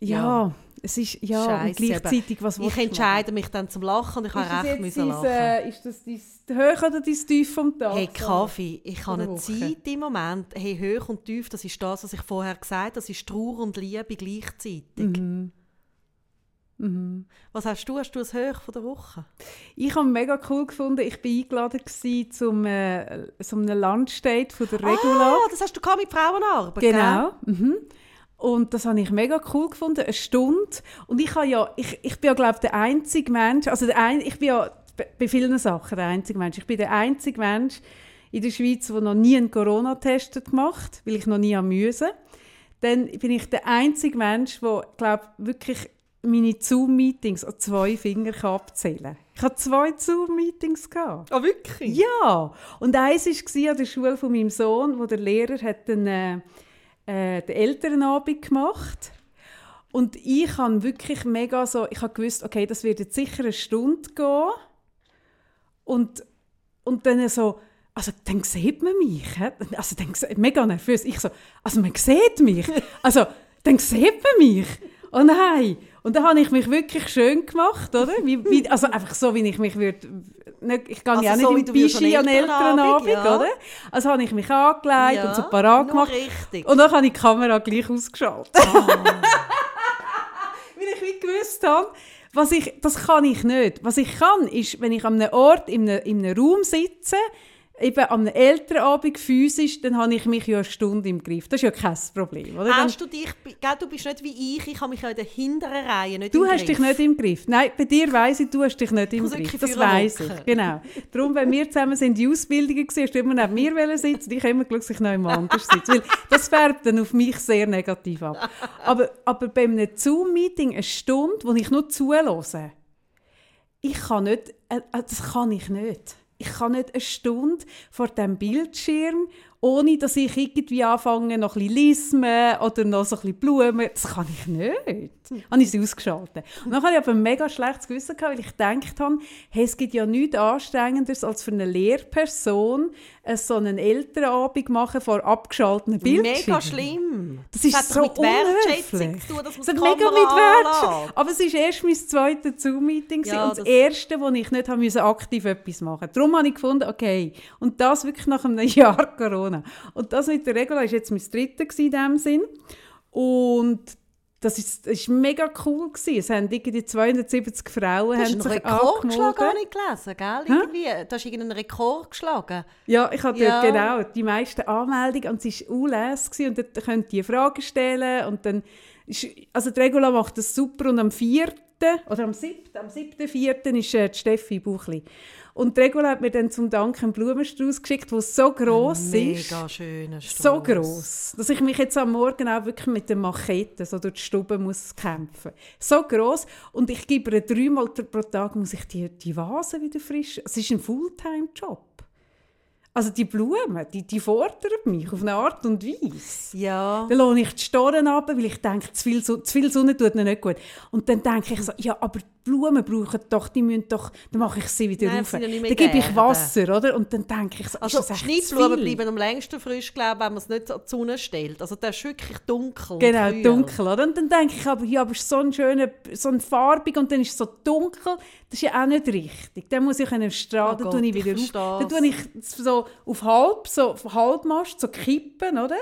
S2: ja,
S1: Ja.
S2: Es ist, ja, und
S1: Scheisse,
S2: gleichzeitig, was
S1: Ich entscheide mich dann zum Lachen und ich habe recht müssen lachen.
S2: äh, ist das dein Hoch oder dein Tief vom Tag?
S1: Hey Kaffee, ich habe eine. Zeit im Moment, hey, hoch und tief, das ist das, was ich vorher gesagt habe, das ist Trauer und Liebe gleichzeitig.
S2: Mhm.
S1: Was hast du? Hast du ein Hoch von der Woche?
S2: Ich habe mega cool gefunden. Ich war eingeladen gewesen zum äh, so einem Lunchdate von der Regula.
S1: Ah, das hast du mit Frauenarbeit,
S2: genau. Mhm. Und das habe ich mega cool gefunden, eine Stunde. Und ich habe ja, ich, ich bin ja glaube der einzige Mensch, also der ein, ich bin ja bei- vielen Sachen der einzige Mensch. Ich bin der einzige Mensch in der Schweiz, der noch nie einen Corona-Test hat gemacht, weil ich noch nie haben müssen. Dann bin ich der einzige Mensch, der glaube wirklich meine Zoom-Meetings an zwei Fingern abzählen kann. Ich hatte zwei Zoom-Meetings.
S1: Ah, wirklich?
S2: Ja, und eins war an der Schule von meinem Sohn, wo der Lehrer hat den, äh, äh, den Elternabend gemacht. Und ich habe wirklich mega so, ich habe gewusst, okay, das wird jetzt sicher eine Stunde gehen. Und, und dann so, also dann sieht man mich, also dann, mega nervös, ich so, also man sieht mich, also dann sieht man mich. Oh nein. Und dann habe ich mich wirklich schön gemacht, oder? Wie, wie, also einfach so, wie ich mich würde... Nicht, ich gehe
S1: Also
S2: ja nicht
S1: so, wie
S2: in Bischi
S1: an
S2: Elternabend,
S1: ja.
S2: oder? Also habe ich mich angelegt
S1: Ja,
S2: und so parat gemacht.
S1: richtig.
S2: Und dann habe ich die Kamera gleich ausgeschaltet.
S1: Ah. <laughs>
S2: Weil ich wie gewusst habe, was ich, das kann ich nicht. Was ich kann, ist, wenn ich an einem Ort, in einem, in einem Raum sitze, eben an einem Elternabend physisch, dann habe ich mich ja eine Stunde im Griff. Das ist ja kein Problem. Oder?
S1: Hast du dich, gell, du bist nicht wie ich, ich habe mich ja in der hinteren Reihe nicht
S2: du hast
S1: Griff.
S2: dich nicht im Griff. Nein, bei dir weiss ich, du hast dich nicht im Griff. Das weiss ich. Genau. Darum, wenn wir zusammen sind, die Ausbildungen gesehen, hast du immer neben mir sitzen. Ich habe immer geschaut, dass ich noch jemand anders sitze. Weil das färbt dann auf mich sehr negativ ab. Aber, aber bei einem Zoom-Meeting eine Stunde, wo ich nur zuhöre, ich kann nicht, äh, äh, das kann ich nicht. Ich kann nicht eine Stunde vor dem Bildschirm, ohne dass ich irgendwie anfange, noch ein bisschen lismen oder noch so ein bisschen Blumen. Das kann ich nicht. Habe ich sie ausgeschaltet. Und dann hatte ich aber ein mega schlechtes Gewissen, weil ich gedacht habe, hey, es gibt ja nichts Anstrengenderes, als für eine Lehrperson äh, so einen Elternabend machen vor abgeschalteten Bildschirmen.
S1: Mega schlimm.
S2: Das ist
S1: hat
S2: so
S1: mit Wertschätzung zu tun, dass man die
S2: mega mit Wertschätzung. Aber es war erst mein zweites Zoom-Meeting
S1: Ja,
S2: und das
S1: das-
S2: erste, wo ich nicht musste, aktiv etwas machen musste. Darum habe ich gefunden, okay, und das wirklich nach einem <laughs> Jahr Corona. Und das mit der Regula war jetzt mein drittes in diesem Sinn. Und das ist, das ist mega cool gewesen. Es haben irgendwie 270 Frauen
S1: Du hast
S2: haben
S1: einen
S2: sich
S1: Rekord
S2: angemeldet.
S1: ich gelesen, gell? Irgendwie. Du hast irgendeinen Rekord geschlagen.
S2: Ja, ich hatte
S1: Ja.
S2: genau die meisten Anmeldungen und es war ULS und dort könnt ihr Fragen stellen und dann ist, also die Regula macht das super und am 4. oder am 7. am 7. 4. ist äh, die Steffi Buchli. Und die Regula hat mir dann zum Dank einen Blumenstrauß geschickt, der so gross ist.
S1: Mega schöner
S2: So
S1: Strauss.
S2: gross, dass ich mich jetzt am Morgen auch wirklich mit der Machete so durch die Stube muss kämpfen. So gross und ich gebe ihr dreimal pro Tag muss ich die, die Vase wieder frisch. Es ist ein Fulltime-Job. Also die Blumen, die, die fordern mich auf eine Art und Weise.
S1: Ja.
S2: Dann lohne ich die Storen ab, weil ich denke, zu viel, Sonne, zu viel Sonne tut ihnen nicht gut. Und dann denke ich so, ja, aber die Blumen brauchen doch, die müssen doch, dann mache ich sie wieder
S1: Nein,
S2: rauf. Dann gebe ich. Wasser, oder? Und dann denke ich so,
S1: Also
S2: ist das
S1: Schnittblumen bleiben am längsten frisch, glaube ich, wenn man es nicht an die Sonne stellt. Also der ist wirklich dunkel.
S2: Genau, dunkel, oder? Und dann denke ich aber, ja, aber es ist so ein schöner, so ein farbig und dann ist es so dunkel, das ist ja auch nicht richtig. Dann muss ich einen Strahl,
S1: Oh
S2: dann
S1: Gott,
S2: tue ich
S1: ich
S2: wieder auf, dann
S1: versteh's.
S2: tue ich so auf halb, so auf Halbmast, so kippen, oder?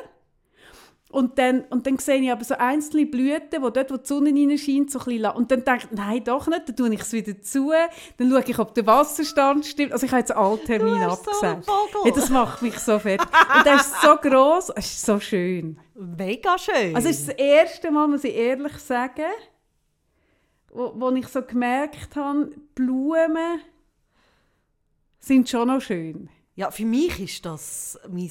S2: Und dann, und dann sehe ich aber so einzelne Blüten, wo dort, wo die Sonne reinscheint, so ein bisschen Und dann denke ich, nein, doch nicht, dann tue ich es wieder zu, dann schaue ich, ob der Wasserstand stimmt. Also ich habe jetzt einen Termin
S1: Du hast so einen
S2: abgesagt.
S1: Vogel.
S2: hey, das macht mich so fertig. Und der ist so <laughs> gross, es ist so schön.
S1: Mega schön.
S2: Also es ist das erste Mal, muss ich ehrlich sagen, wo, wo ich so gemerkt habe, Blumen sind schon noch schön.
S1: Ja, für mich ist das mein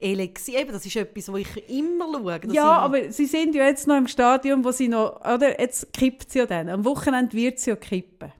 S1: Elixier. Eben, das ist etwas, wo ich immer schaue.
S2: ja, aber sie sind ja jetzt noch im Stadium, wo sie noch, oder jetzt kippt sie ja dann. Am Wochenende wird sie ja kippen.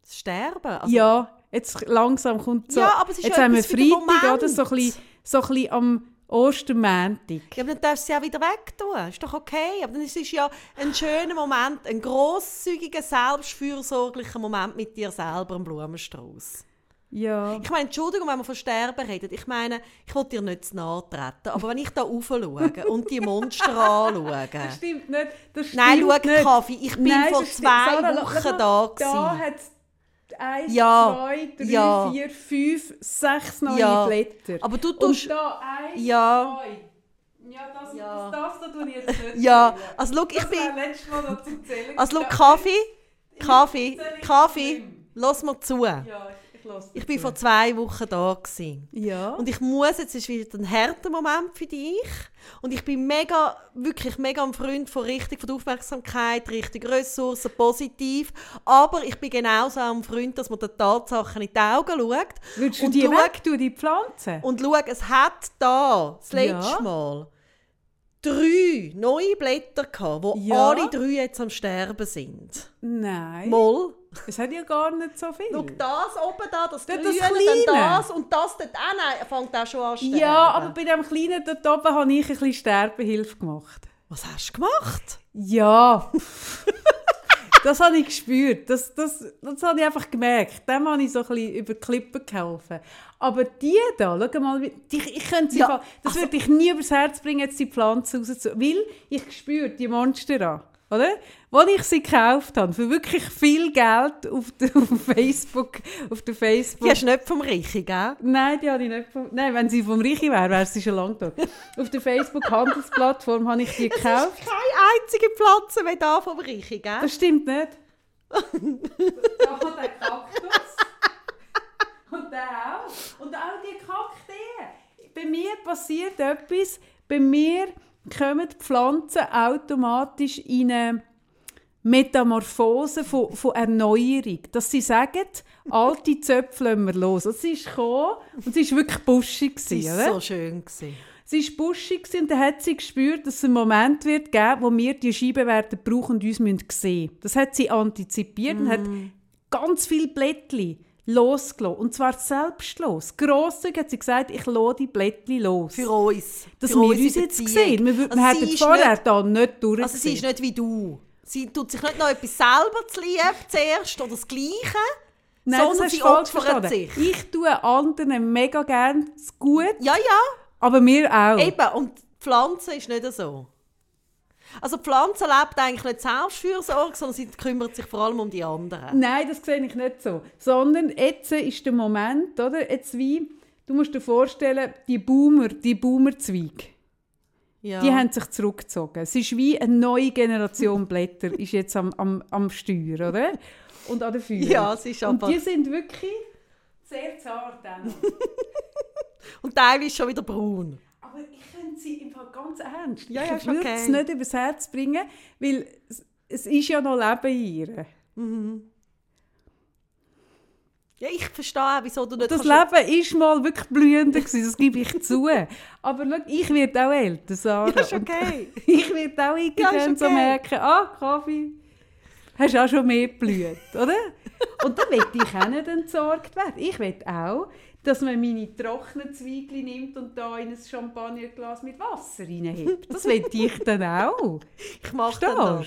S1: Das Sterben. Also,
S2: ja, jetzt langsam kommt so.
S1: Ja, aber es ist
S2: jetzt
S1: ja
S2: haben wir Freitag, oder? So ein bisschen, so ein bisschen am Ostermäntig.
S1: Ja, aber dann darfst du sie auch wieder wegtun. Ist doch okay. Aber dann ist es ja ein schöner Moment, ein grosszügiger, selbstfürsorglicher Moment mit dir selber, ein Blumenstrauß.
S2: Ja.
S1: Ich meine, Entschuldigung, wenn wir von Sterben reden. Ich meine, ich will dir nicht zu nahe treten, aber wenn ich da raufschaue und die Monster anschaue.
S2: Das stimmt nicht. Das stimmt
S1: Nein, schau,
S2: nicht.
S1: Kaffee, ich bin
S2: Nein,
S1: vor
S2: das
S1: zwei
S2: Sarah,
S1: Wochen
S2: mal,
S1: da.
S2: Da
S1: gewesen.
S2: hat es zwei, drei,
S1: ja.
S2: vier, fünf, sechs neue
S1: Ja.
S2: Blätter.
S1: Aber du
S2: Und
S1: tust...
S2: da eins,
S1: Ja.
S2: zwei. Ja, das,
S1: Ja.
S2: das darf da tue ich jetzt nicht
S1: Ja, also schau, ich
S2: Das
S1: bin...
S2: letztes Mal noch zum Zählen.
S1: Also schau. Kaffee, Kaffee, Kaffee, lass mir zu.
S2: Ja, ich lasse
S1: Ich bin vor zwei Wochen da. Gewesen.
S2: Ja.
S1: Und ich muss, jetzt ist wieder ein härter Moment für dich. Und ich bin mega, wirklich mega ein Freund von richtig, von der Aufmerksamkeit, richtig Ressourcen, positiv. Aber ich bin genauso auch ein Freund, dass man den Tatsachen in die Augen schaut.
S2: Würdest du
S1: und
S2: die
S1: schau-
S2: weg tun, die Pflanzen?
S1: Und schau, es hat da, das letzte
S2: Ja.
S1: Mal, drei neue Blätter gehabt, wo
S2: Ja.
S1: alle drei jetzt am Sterben sind.
S2: Nein.
S1: Moll.
S2: Es hat ja gar nicht so viel.
S1: Schau, das oben da, das
S2: Dort
S1: Grüne,
S2: das
S1: dann das und das dort auch, nein, fängt auch schon an sterben.
S2: ja, aber bei dem Kleinen dort oben habe ich ein bisschen Sterbehilfe gemacht.
S1: Was hast du gemacht?
S2: Ja. <laughs> das habe ich gespürt. Das, das, das habe ich einfach gemerkt. Dem habe ich so ein bisschen über die Klippen geholfen. Aber die da, schau mal, die, ich könnte sie
S1: Ja,
S2: das
S1: also-
S2: würde ich nie übers Herz bringen, jetzt die Pflanzen rauszu... Weil ich spüre die Monster an, oder? Als ich sie gekauft habe, für wirklich viel Geld auf, der, <laughs> auf Facebook, auf der Facebook...
S1: Die hast du nicht vom Reichen, gell?
S2: Nein, die habe ich nicht vom... Nein, wenn sie vom Reichi wäre, wäre sie schon lange da. Auf der Facebook-Handelsplattform habe ich die gekauft.
S1: Keine einzige Pflanze mehr da vom Reichen, gell?
S2: Das stimmt nicht. <laughs> da hat der Kaktus. Und der auch. Und auch die Kakteen. Bei mir passiert etwas. Bei mir kommen die Pflanzen automatisch in eine Metamorphose von, von Erneuerung. Dass sie sagen, alte Zöpfe lassen wir los. Und sie ist gekommen und sie war wirklich buschig.
S1: Sie
S2: gewesen,
S1: war so schön. Gewesen.
S2: Sie war buschig gewesen und dann hat sie gespürt, dass es einen Moment wird geben, wo wir die Scheiben werden brauchen und uns sehen müssen. Das hat sie antizipiert und hat ganz viele Blättchen losgelassen. Und zwar selbstlos. Grosszügig hat sie gesagt, ich lasse die Blättchen los.
S1: Für uns.
S2: dass
S1: für
S2: wir uns jetzt sehen. Wir, wir
S1: Also
S2: hätten
S1: sie ist
S2: vorher
S1: nicht-
S2: da nicht durch.
S1: Also sie ist nicht wie du. Sie tut sich nicht noch etwas selber zu lieb zuerst oder das Gleiche,
S2: Nein,
S1: sondern
S2: das
S1: sie opfert sich.
S2: Ich tue anderen mega gerne das Gut,
S1: Ja, ja,
S2: aber mir auch.
S1: eben. Und die Pflanze ist nicht so. Also die Pflanze lebt eigentlich nicht Selbstfürsorge, sondern sie kümmert sich vor allem um die anderen.
S2: Nein, das sehe ich nicht so. Sondern jetzt ist der Moment, oder? Jetzt wie, du musst dir vorstellen, die Boomer, die Boomer-Zweige,
S1: Ja.
S2: die haben sich zurückgezogen. Es ist wie eine neue Generation Blätter ist jetzt am, am, am Steuer, oder? Und an der Führung.
S1: Ja, es ist
S2: Und
S1: aber-
S2: die sind wirklich sehr zart. <laughs>
S1: Und teilweise ist schon wieder braun.
S2: Aber ich finde sie im Fall ganz ernst.
S1: Ja, ja,
S2: ich würde
S1: okay.
S2: es nicht übers Herz bringen, weil es, es ist ja noch Leben in ihr.
S1: Ja, ich verstehe wieso du nicht
S2: Das Leben ist mal wirklich blühender gewesen, das gebe ich zu. <laughs> Aber schau, ich werde auch älter, Sarah.
S1: Ja, ist okay. <laughs>
S2: Ich werde auch irgendwann so
S1: okay.
S2: merken, ah, Kaffee, hast auch schon mehr geblüht, oder? <laughs> Und dann will ich auch nicht entsorgt werden. Ich will auch, dass man meine trockenen Zweige nimmt und da in ein Champagnerglas mit Wasser reinhebt. Das will ich dann auch.
S1: Ich mache das.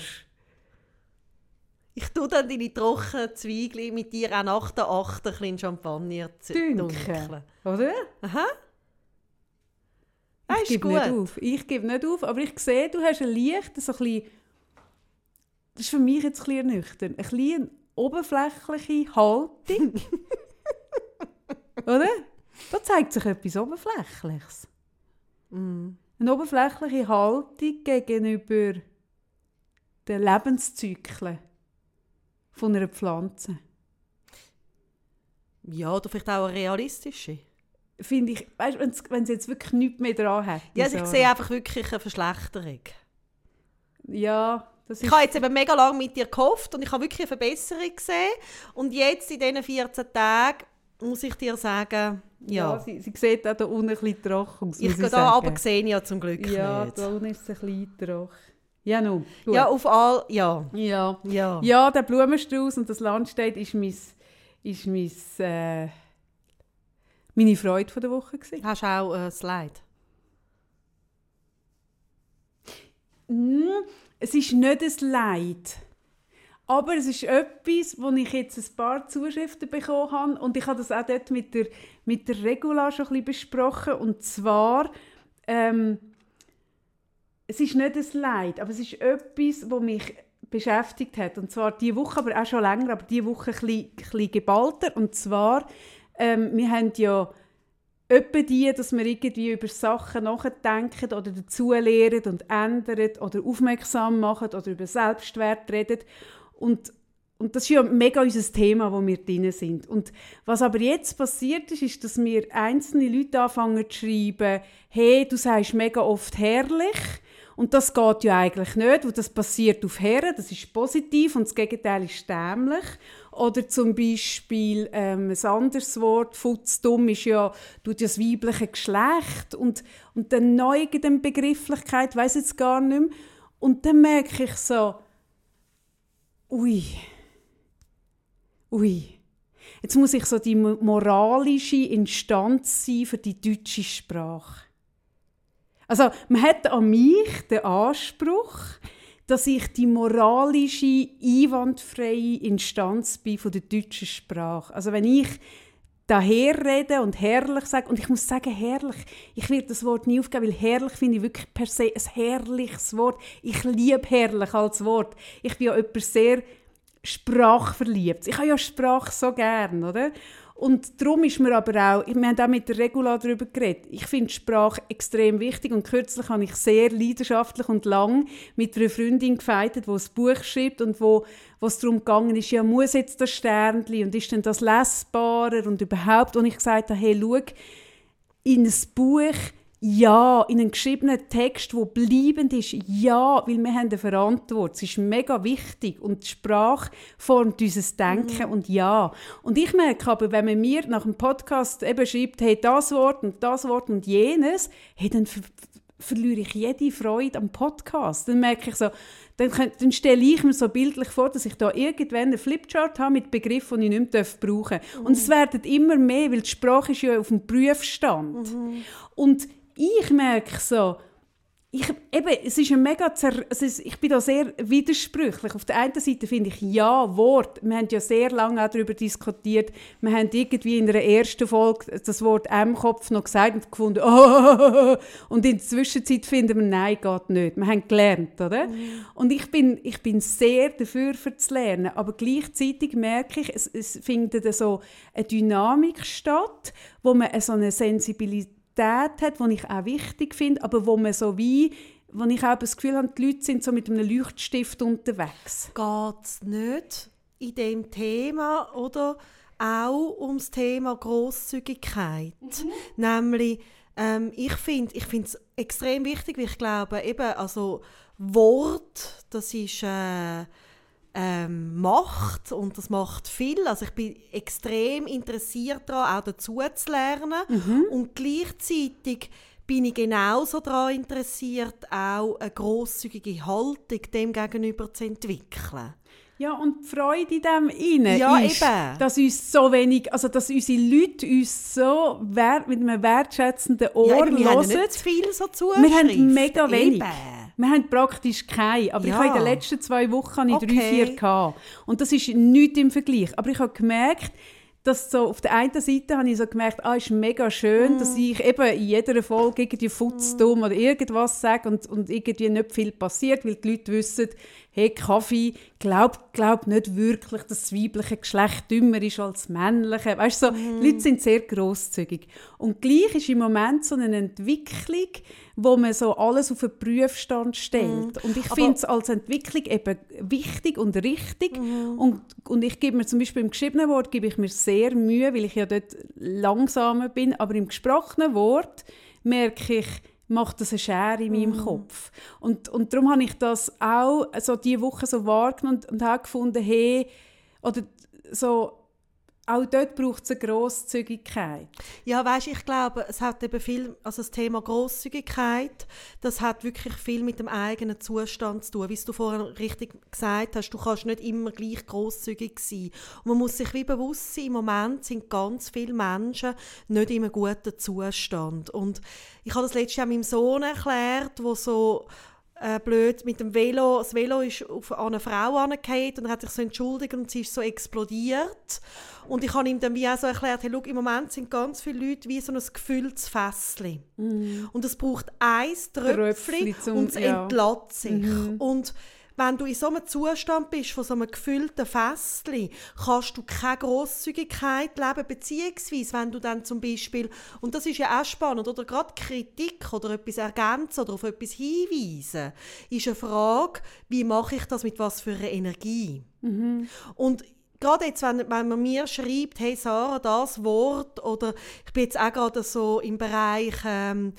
S1: Ich tue dann deine trockenen Zwiebeln mit dir auch nach der 8 ein bisschen Champagner zu
S2: du?
S1: dunkeln.
S2: Oder?
S1: Aha. Ah,
S2: Ich gebe nicht auf. Ich gebe nicht auf, aber ich sehe, du hast ein Licht, so ein bisschen, das ist für mich jetzt ein bisschen nüchtern, ein bisschen oberflächliche Haltung. <laughs> Oder? Da zeigt sich etwas Oberflächliches.
S1: Mm.
S2: Eine oberflächliche Haltung gegenüber den Lebenszyklen von einer Pflanze.
S1: Ja, oder vielleicht auch eine realistische.
S2: Finde ich, weißt, wenn's- wenn sie jetzt wirklich nichts mehr dran hat.
S1: Ja, also ich sehe einfach wirklich eine Verschlechterung.
S2: Ja, das
S1: Ich habe jetzt eben mega lange mit dir gehofft und ich habe wirklich eine Verbesserung gesehen. Und jetzt in diesen 14 Tagen muss ich dir sagen,
S2: Ja,
S1: ja.
S2: sie, sie sieht auch da unten ein bisschen trocken aus.
S1: ich gehe da aber sehe ich ja zum Glück
S2: Ja,
S1: nicht.
S2: da unten ist es ein bisschen trocken. Ja, nun. gut.
S1: Ja, auf all, ja.
S2: ja.
S1: Ja.
S2: Ja, der Blumenstrauß und das Landstedt ist mein, ist mein, äh, meine Freude von der Woche gewesen.
S1: Hast du auch ein Slide?
S2: Mm, es ist nicht ein Leid. Aber es ist etwas, wo ich jetzt ein paar Zuschriften bekommen habe. Und ich habe das auch dort mit der, mit der Regula schon ein bisschen besprochen. Und zwar ähm, es ist nicht ein Leid, aber es ist etwas, wo mich beschäftigt hat. Und zwar die Woche, aber auch schon länger, aber die Woche ein bisschen, bisschen geballter. Und zwar ähm, wir haben ja etwa die, dass wir irgendwie über Sachen nachdenken oder dazulernen und ändern oder aufmerksam machen oder über Selbstwert reden. Und, und das ist ja mega unser Thema, wo wir drin sind. Und was aber jetzt passiert ist, ist, dass mir einzelne Leute anfangen zu schreiben, hey, du sagst mega oft herrlich. Und das geht ja eigentlich nicht, weil das passiert auf Herren, das ist positiv und das Gegenteil ist dämlich. Oder zum Beispiel ähm, ein anderes Wort, futzdumm, ist ja tut das weibliche Geschlecht und, und dann neu in Begrifflichkeit, weiß jetzt gar nicht mehr. Und dann merke ich so, ui, ui, jetzt muss ich so die mo- moralische Instanz sein für die deutsche Sprache. Also man hat an mich den Anspruch, dass ich die moralische, einwandfreie Instanz bin von der deutschen Sprache. Also wenn ich daherreden und herrlich sagen. Und ich muss sagen, herrlich. Ich werde das Wort nie aufgeben, weil herrlich finde ich wirklich per se ein herrliches Wort. Ich liebe herrlich als Wort. Ich bin ja jemand sehr sprachverliebt. Ich habe ja Sprache so gern, oder? Und darum ist mir aber auch, wir haben auch mit der Regula darüber geredet, ich finde Sprache extrem wichtig und kürzlich habe ich sehr leidenschaftlich und lang mit einer Freundin gefeitet, die ein Buch schreibt und wo es darum gegangen ist, ja, muss jetzt das Sternchen und ist denn das lesbarer und überhaupt, und ich gesagt habe, hey, schau, in ein Buch ja, in einem geschriebenen Text, der bleibend ist, ja, weil wir haben eine Verantwortung. Es ist mega wichtig und die Sprache formt unser Denken mhm. und ja. Und ich merke aber, wenn man mir nach dem Podcast eben schreibt, hey, das Wort und das Wort und jenes, hey, dann ver verliere ich jede Freude am Podcast. Dann merke ich so, dann, dann stelle ich mir so bildlich vor, dass ich da irgendwann einen Flipchart habe mit Begriffen, die ich nicht mehr brauchen darf. Mhm. Und es werden immer mehr, weil die Sprache ist ja auf dem Prüfstand. Mhm. Und ich merke so, ich, eben, es ist ein mega es ist, ich bin da sehr widersprüchlich. Auf der einen Seite finde ich, ja, Wort. Wir haben ja sehr lange auch darüber diskutiert. Wir haben irgendwie in der ersten Folge das Wort M-Kopf noch gesagt und gefunden, oh, <laughs> und in der Zwischenzeit finden wir, nein, geht nicht. Wir haben gelernt, oder? Mhm. Und ich bin, ich bin sehr dafür, für zu lernen. Aber gleichzeitig merke ich, es, es findet so eine Dynamik statt, wo man so eine Sensibilität Identität hat, die ich auch wichtig finde, aber wo man so wie wo ich auch das Gefühl habe, die Leute sind so mit einem Leuchtstift unterwegs.
S1: Geht es nicht in dem Thema oder auch ums Thema Grosszügigkeit? Mhm. Nämlich, ähm, ich finde ich es extrem wichtig, weil ich glaube, eben, also Wort, das ist... Äh, ähm, macht und das macht viel. Also ich bin extrem interessiert daran, auch dazu zu lernen mhm. und gleichzeitig bin ich genauso daran interessiert, auch eine grosszügige Haltung dem gegenüber zu entwickeln.
S2: Ja, und die Freude in dem innen
S1: ja,
S2: ist,
S1: eben.
S2: dass uns so wenig, also dass unsere Leute uns so wert, mit einem wertschätzenden Ohr ja,
S1: wir
S2: hören.
S1: Haben nicht viel so
S2: Wir haben mega wenig. Eben. Wir haben praktisch keine, aber ja. ich habe in den letzten zwei Wochen ich okay. drei, vier gehabt. Und das ist nichts im Vergleich. Aber ich habe gemerkt, dass so auf der einen Seite habe ich so gemerkt, ah, ist mega schön, mm. dass ich eben in jeder Folge irgendwie Futzdumm mm. oder irgendwas sage und, und irgendwie nicht viel passiert, weil die Leute wissen, hey, Kaffee glaubt glaub nicht wirklich, dass das weibliche Geschlecht dümmer ist als das männliche. Weißt so, die Leute sind sehr großzügig. Und gleich ist im Moment so eine Entwicklung, wo man so alles auf einen Prüfstand stellt. Mm. Und ich finde es als Entwicklung eben wichtig und richtig. Mm. Und, und ich gebe mir zum Beispiel im geschriebenen Wort gebe ich mir sehr Mühe, weil ich ja dort langsamer bin, aber im gesprochenen Wort merke ich, macht das eine Schere in meinem mm. Kopf. Und, und darum habe ich das auch so diese Woche so wahrgenommen und, und habe gefunden, hey, oder so, auch dort braucht es eine Grosszügigkeit.
S1: Ja, weißt, ich glaube, es hat eben viel, also das Thema Grosszügigkeit, das hat wirklich viel mit dem eigenen Zustand zu tun. Wie du vorhin richtig gesagt hast, du kannst nicht immer gleich grosszügig sein. Und man muss sich wie bewusst sein, im Moment sind ganz viele Menschen nicht in einem guten Zustand. Und ich habe das letztes Jahr meinem Sohn erklärt, wo so äh, blöd mit dem Velo. Das Velo ist auf eine Frau angefallen und er hat sich so entschuldigt und sie ist so explodiert. Und ich habe ihm dann wie auch so erklärt, hey, schau, im Moment sind ganz viele Leute wie so ein gefülltes Fässchen. Mm. Und es braucht ein Tröpfchen und es ja. entlädt sich. Mm. Und wenn du in so einem Zustand bist, von so einem gefüllten Festli, kannst du keine Grosszügigkeit leben, beziehungsweise wenn du dann zum Beispiel, und das ist ja auch spannend, oder gerade Kritik oder etwas ergänzen oder auf etwas hinweisen, ist eine Frage, wie mache ich das mit was für einer Energie? Mhm. Und gerade jetzt, wenn, wenn man mir schreibt, hey Sarah, das Wort, oder ich bin jetzt auch gerade so im Bereich ähm,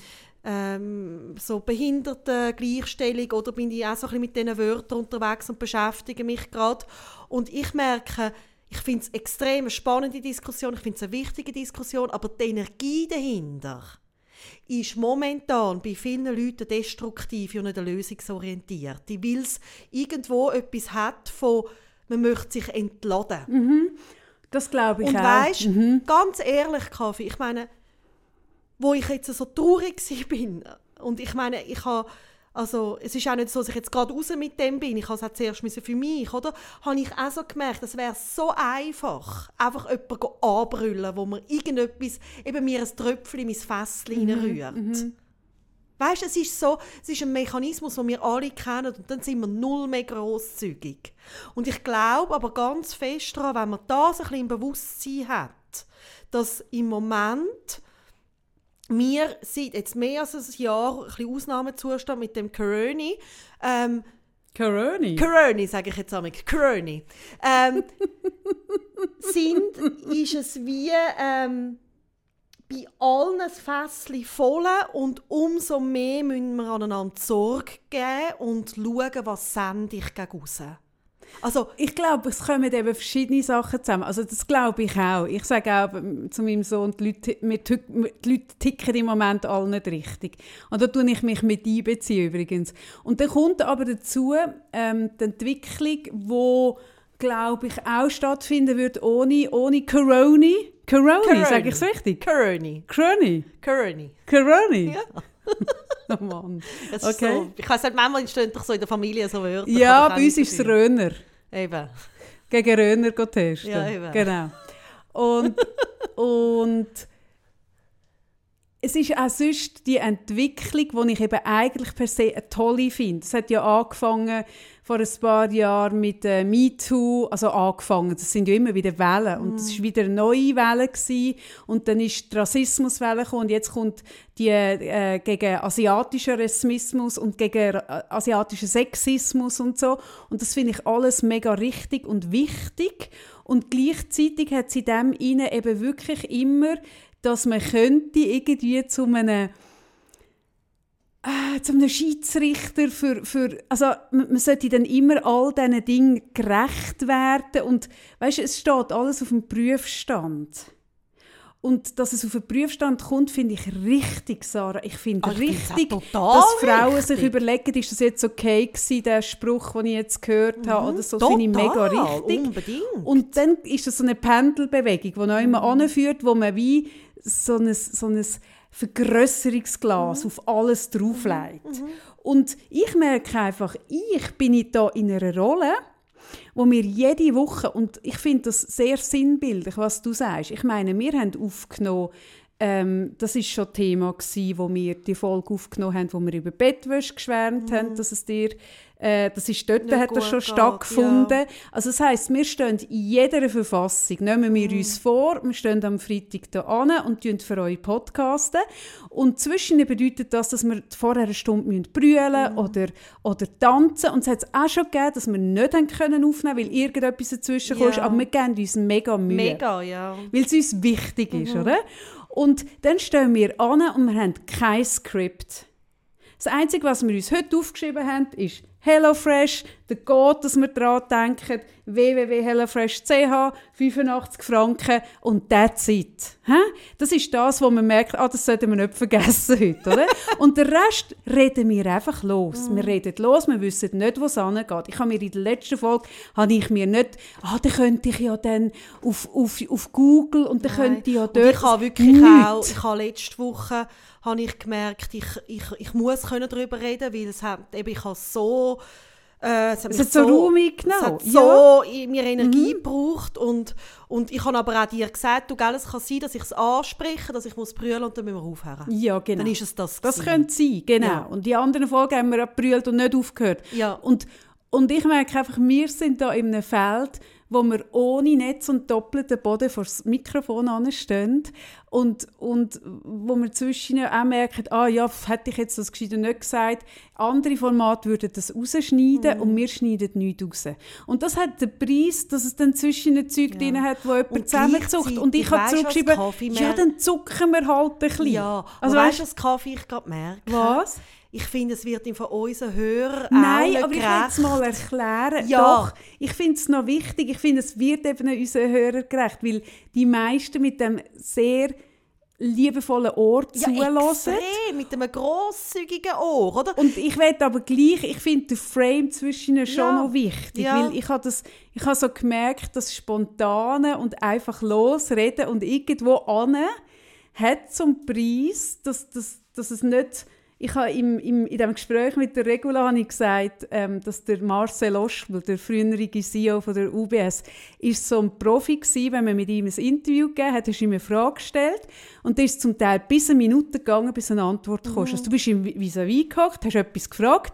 S1: ähm, so Behindertengleichstellung oder bin ich auch so ein bisschen mit diesen Wörtern unterwegs und beschäftige mich gerade. Und ich merke, ich finde es extrem eine spannende Diskussion, ich finde es eine wichtige Diskussion, aber die Energie dahinter ist momentan bei vielen Leuten destruktiv und nicht lösungsorientiert. Die will es irgendwo etwas hat von man möchte sich entladen.
S2: Mhm. Das glaube ich
S1: und
S2: auch.
S1: Und weißt, mhm. ganz ehrlich, Kaffee, ich meine, wo ich jetzt so traurig <laughs> bin und ich meine, ich habe Also es ist auch nicht so, dass ich jetzt gerade raus mit dem bin. Ich habe es auch zuerst müssen für mich, oder? Habe ich auch so gemerkt, es wäre so einfach, einfach jemanden anbrüllen, wo mir irgendetwas, eben mir ein Tröpfchen in mein Fässchen reinrührt. Weißt du, es ist so, es ist ein Mechanismus, den wir alle kennen und dann sind wir null mehr grosszügig. Und ich glaube aber ganz fest daran, wenn man das ein bisschen im Bewusstsein hat, dass im Moment wir seit jetzt mehr als ein Jahr ein bisschen Ausnahmezustand mit dem Corona. Ähm,
S2: Corona?
S1: Corona, sage ich jetzt einmal. Corona. Ähm, <laughs> sind, ist es wie ähm, bei allen ein Fässchen voll und umso mehr müssen wir aneinander Sorge geben und schauen, was sende ich gegen raus.
S2: Also ich glaube, es kommen eben verschiedene Sachen zusammen. Also das glaube ich auch. Ich sage auch ähm, zu meinem Sohn, die Leute, die Leute ticken im Moment alle nicht richtig. Und da tue ich mich mit einbeziehen übrigens. Und dann kommt aber dazu ähm, die Entwicklung, wo glaube ich auch stattfinden wird ohne, ohne Corona. Corona, sage ich es richtig?
S1: Corona.
S2: Corona.
S1: Corona.
S2: Corona.
S1: Ja. <laughs> <laughs>
S2: oh Mann.
S1: Okay. So, ich weiß nicht, manchmal entstehen doch so in der Familie so Wörter.
S2: Ja, bei uns ist es Röner.
S1: Eben.
S2: Gegen Röner testen.
S1: Ja, eben.
S2: Genau. Und, <laughs> und es ist auch sonst die Entwicklung, die ich eben eigentlich per se tolle finde. Es hat ja angefangen vor ein paar Jahren mit äh, MeToo, also angefangen, das sind ja immer wieder Wellen. Und das war wieder eine neue Welle gewesen. und dann ist die Rassismuswelle gekommen. Und jetzt kommt die äh, gegen asiatischen Rassismus und gegen äh, asiatischen Sexismus und so. Und das finde ich alles mega richtig und wichtig. Und gleichzeitig hat sie dem ihnen eben wirklich immer dass man könnte irgendwie zu einem äh, zu einem Schiedsrichter für, für also man, man sollte dann immer all diesen Dingen gerecht werden und weißt, es steht alles auf dem Prüfstand. Und dass es auf den Prüfstand kommt, finde ich richtig, Sarah. Ich finde
S1: Also, ich
S2: richtig, dass Frauen sich
S1: richtig.
S2: überlegen, ist das jetzt okay gewesen, der Spruch, den ich jetzt gehört habe, oder so. Das finde ich mega richtig.
S1: Unbedingt.
S2: Und dann ist das so eine Pendelbewegung, die noch immer
S1: Mhm.
S2: anführt, wo man wie so ein, so ein Vergrößerungsglas
S1: Mhm.
S2: auf alles drauflegt. Und ich merke einfach, ich bin da in einer Rolle, wo wir jede Woche, und ich finde das sehr sinnbildlich, was du sagst. Ich meine, wir haben aufgenommen, ähm, das ist schon Thema gewesen, wo wir die Folge aufgenommen haben, wo wir über Bettwäsche geschwärmt haben, dass es dir, äh, das ist dort.
S1: Nicht
S2: hat das schon
S1: geht,
S2: stattgefunden. Also das heisst, wir stehen in jeder Verfassung, nehmen wir
S1: Mhm.
S2: uns vor, wir stehen am Freitag da an und tun für euch podcasten. Und zwischen bedeutet das, dass wir vorher eine Stunde müssen brüllen
S1: Mhm.
S2: oder, oder tanzen. Und es hat es auch schon gegeben, dass wir nicht haben können aufnehmen weil irgendetwas dazwischen
S1: Ja.
S2: kam. Aber wir geben uns mega Mühe.
S1: Mega, ja.
S2: Weil es uns wichtig ist,
S1: Mhm.
S2: oder? Und dann stehen wir an und wir haben kein Skript. Das Einzige, was wir uns heute aufgeschrieben haben, ist HelloFresh, der Code, dass wir daran denken, www.hellofresh.ch, 85 Franken und that's it. Hä? Das ist das, wo man merkt, ah, das sollten wir nicht vergessen heute, oder? <laughs> und den Rest reden wir einfach los. Wir reden los, wir wissen nicht, wo es angeht. Ich habe mir in der letzten Folge, habe ich mir nicht, ah, dann könnte ich ja dann auf, auf, auf Google und dann könnte ich ja
S1: Und
S2: dort...
S1: ich habe wirklich
S2: Nichts.
S1: auch, ich habe letzte Woche habe ich gemerkt, ich, ich, ich muss können darüber reden, weil es hat, eben, ich habe so äh, es hat,
S2: Es hat so Raum
S1: es
S2: eingenommen.
S1: hat
S2: Ja.
S1: so in mir Energie gebraucht und, und ich habe aber auch dir gesagt, du, gell, es kann sein, dass ich es anspreche, dass ich muss brüllen und dann müssen wir aufhören.
S2: Ja, genau.
S1: Dann ist es das
S2: Das
S1: gewesen.
S2: könnte sein, genau.
S1: Ja.
S2: Und die anderen Folgen haben wir abbrüllt und nicht aufgehört.
S1: Ja.
S2: Und, und ich merke einfach, wir sind da in einem Feld, wo wir ohne Netz und doppelten Boden vor das Mikrofon anstehen und, und wo wir zwischen auch merken, ah ja, hätte ich jetzt das gescheiter nicht gesagt. Andere Formate würden das rausschneiden
S1: Mhm.
S2: und wir schneiden nichts raus. Und das hat den Preis, dass es dann zwischen den Zeug
S1: Ja.
S2: drin hat, wo jemand
S1: Und
S2: zusammenzuckt. Und ich habe zurückgeschrieben, ja, dann zucken wir halt ein bisschen.
S1: Ja,
S2: also
S1: weißt du, was Kaffee ich gerade merke?
S2: was?
S1: Ich finde, es wird ihm von unseren Hörern
S2: Nein, aber ich will
S1: gerecht.
S2: es mal erklären.
S1: Ja.
S2: Doch, ich finde es noch wichtig. Ich finde, es wird eben unseren Hörern gerecht, weil die meisten mit dem sehr liebevollen Ohr
S1: ja,
S2: zuhören.
S1: extrem, mit einem grosszügigen Ohr, oder?
S2: Und ich will aber gleich, ich finde den Frame zwischen ihnen schon
S1: Ja.
S2: noch wichtig,
S1: Ja.
S2: weil ich habe das, ich habe so gemerkt, dass spontane und einfach losreden und irgendwo ane hat zum Preis, dass, dass, dass es nicht ich habe im, im, in dem Gespräch mit der Regula habe ich gesagt, ähm, dass der Marcel Oschwell, der frühere CEO von der UBS, ist so ein Profi gewesen, wenn man mit ihm ein Interview gegeben hat, hast du ihm eine Frage gestellt und der ist zum Teil bis eine Minute gegangen, bis eine Antwort kam. Mhm. Also du bist ihm vis-à-vis gehockt, hast etwas gefragt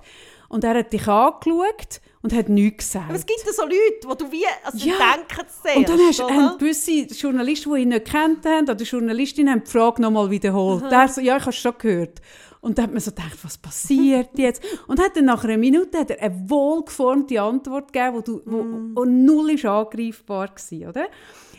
S2: und er hat dich angeschaut und hat nichts gesagt.
S1: Aber es gibt ja so Leute, wo du wie, also ja. denken
S2: zuerst, Und dann hast du gewisse Journalisten, die ihn nicht kennt haben, oder Journalistinnen haben die Frage nochmal wiederholt. Der so, ja, ich habe es schon gehört. Und dann hat man so gedacht, was passiert jetzt? Und hat dann nach einer Minute hat er eine wohlgeformte Antwort gegeben, wo, du, wo, mm. wo null ist angreifbar war, oder?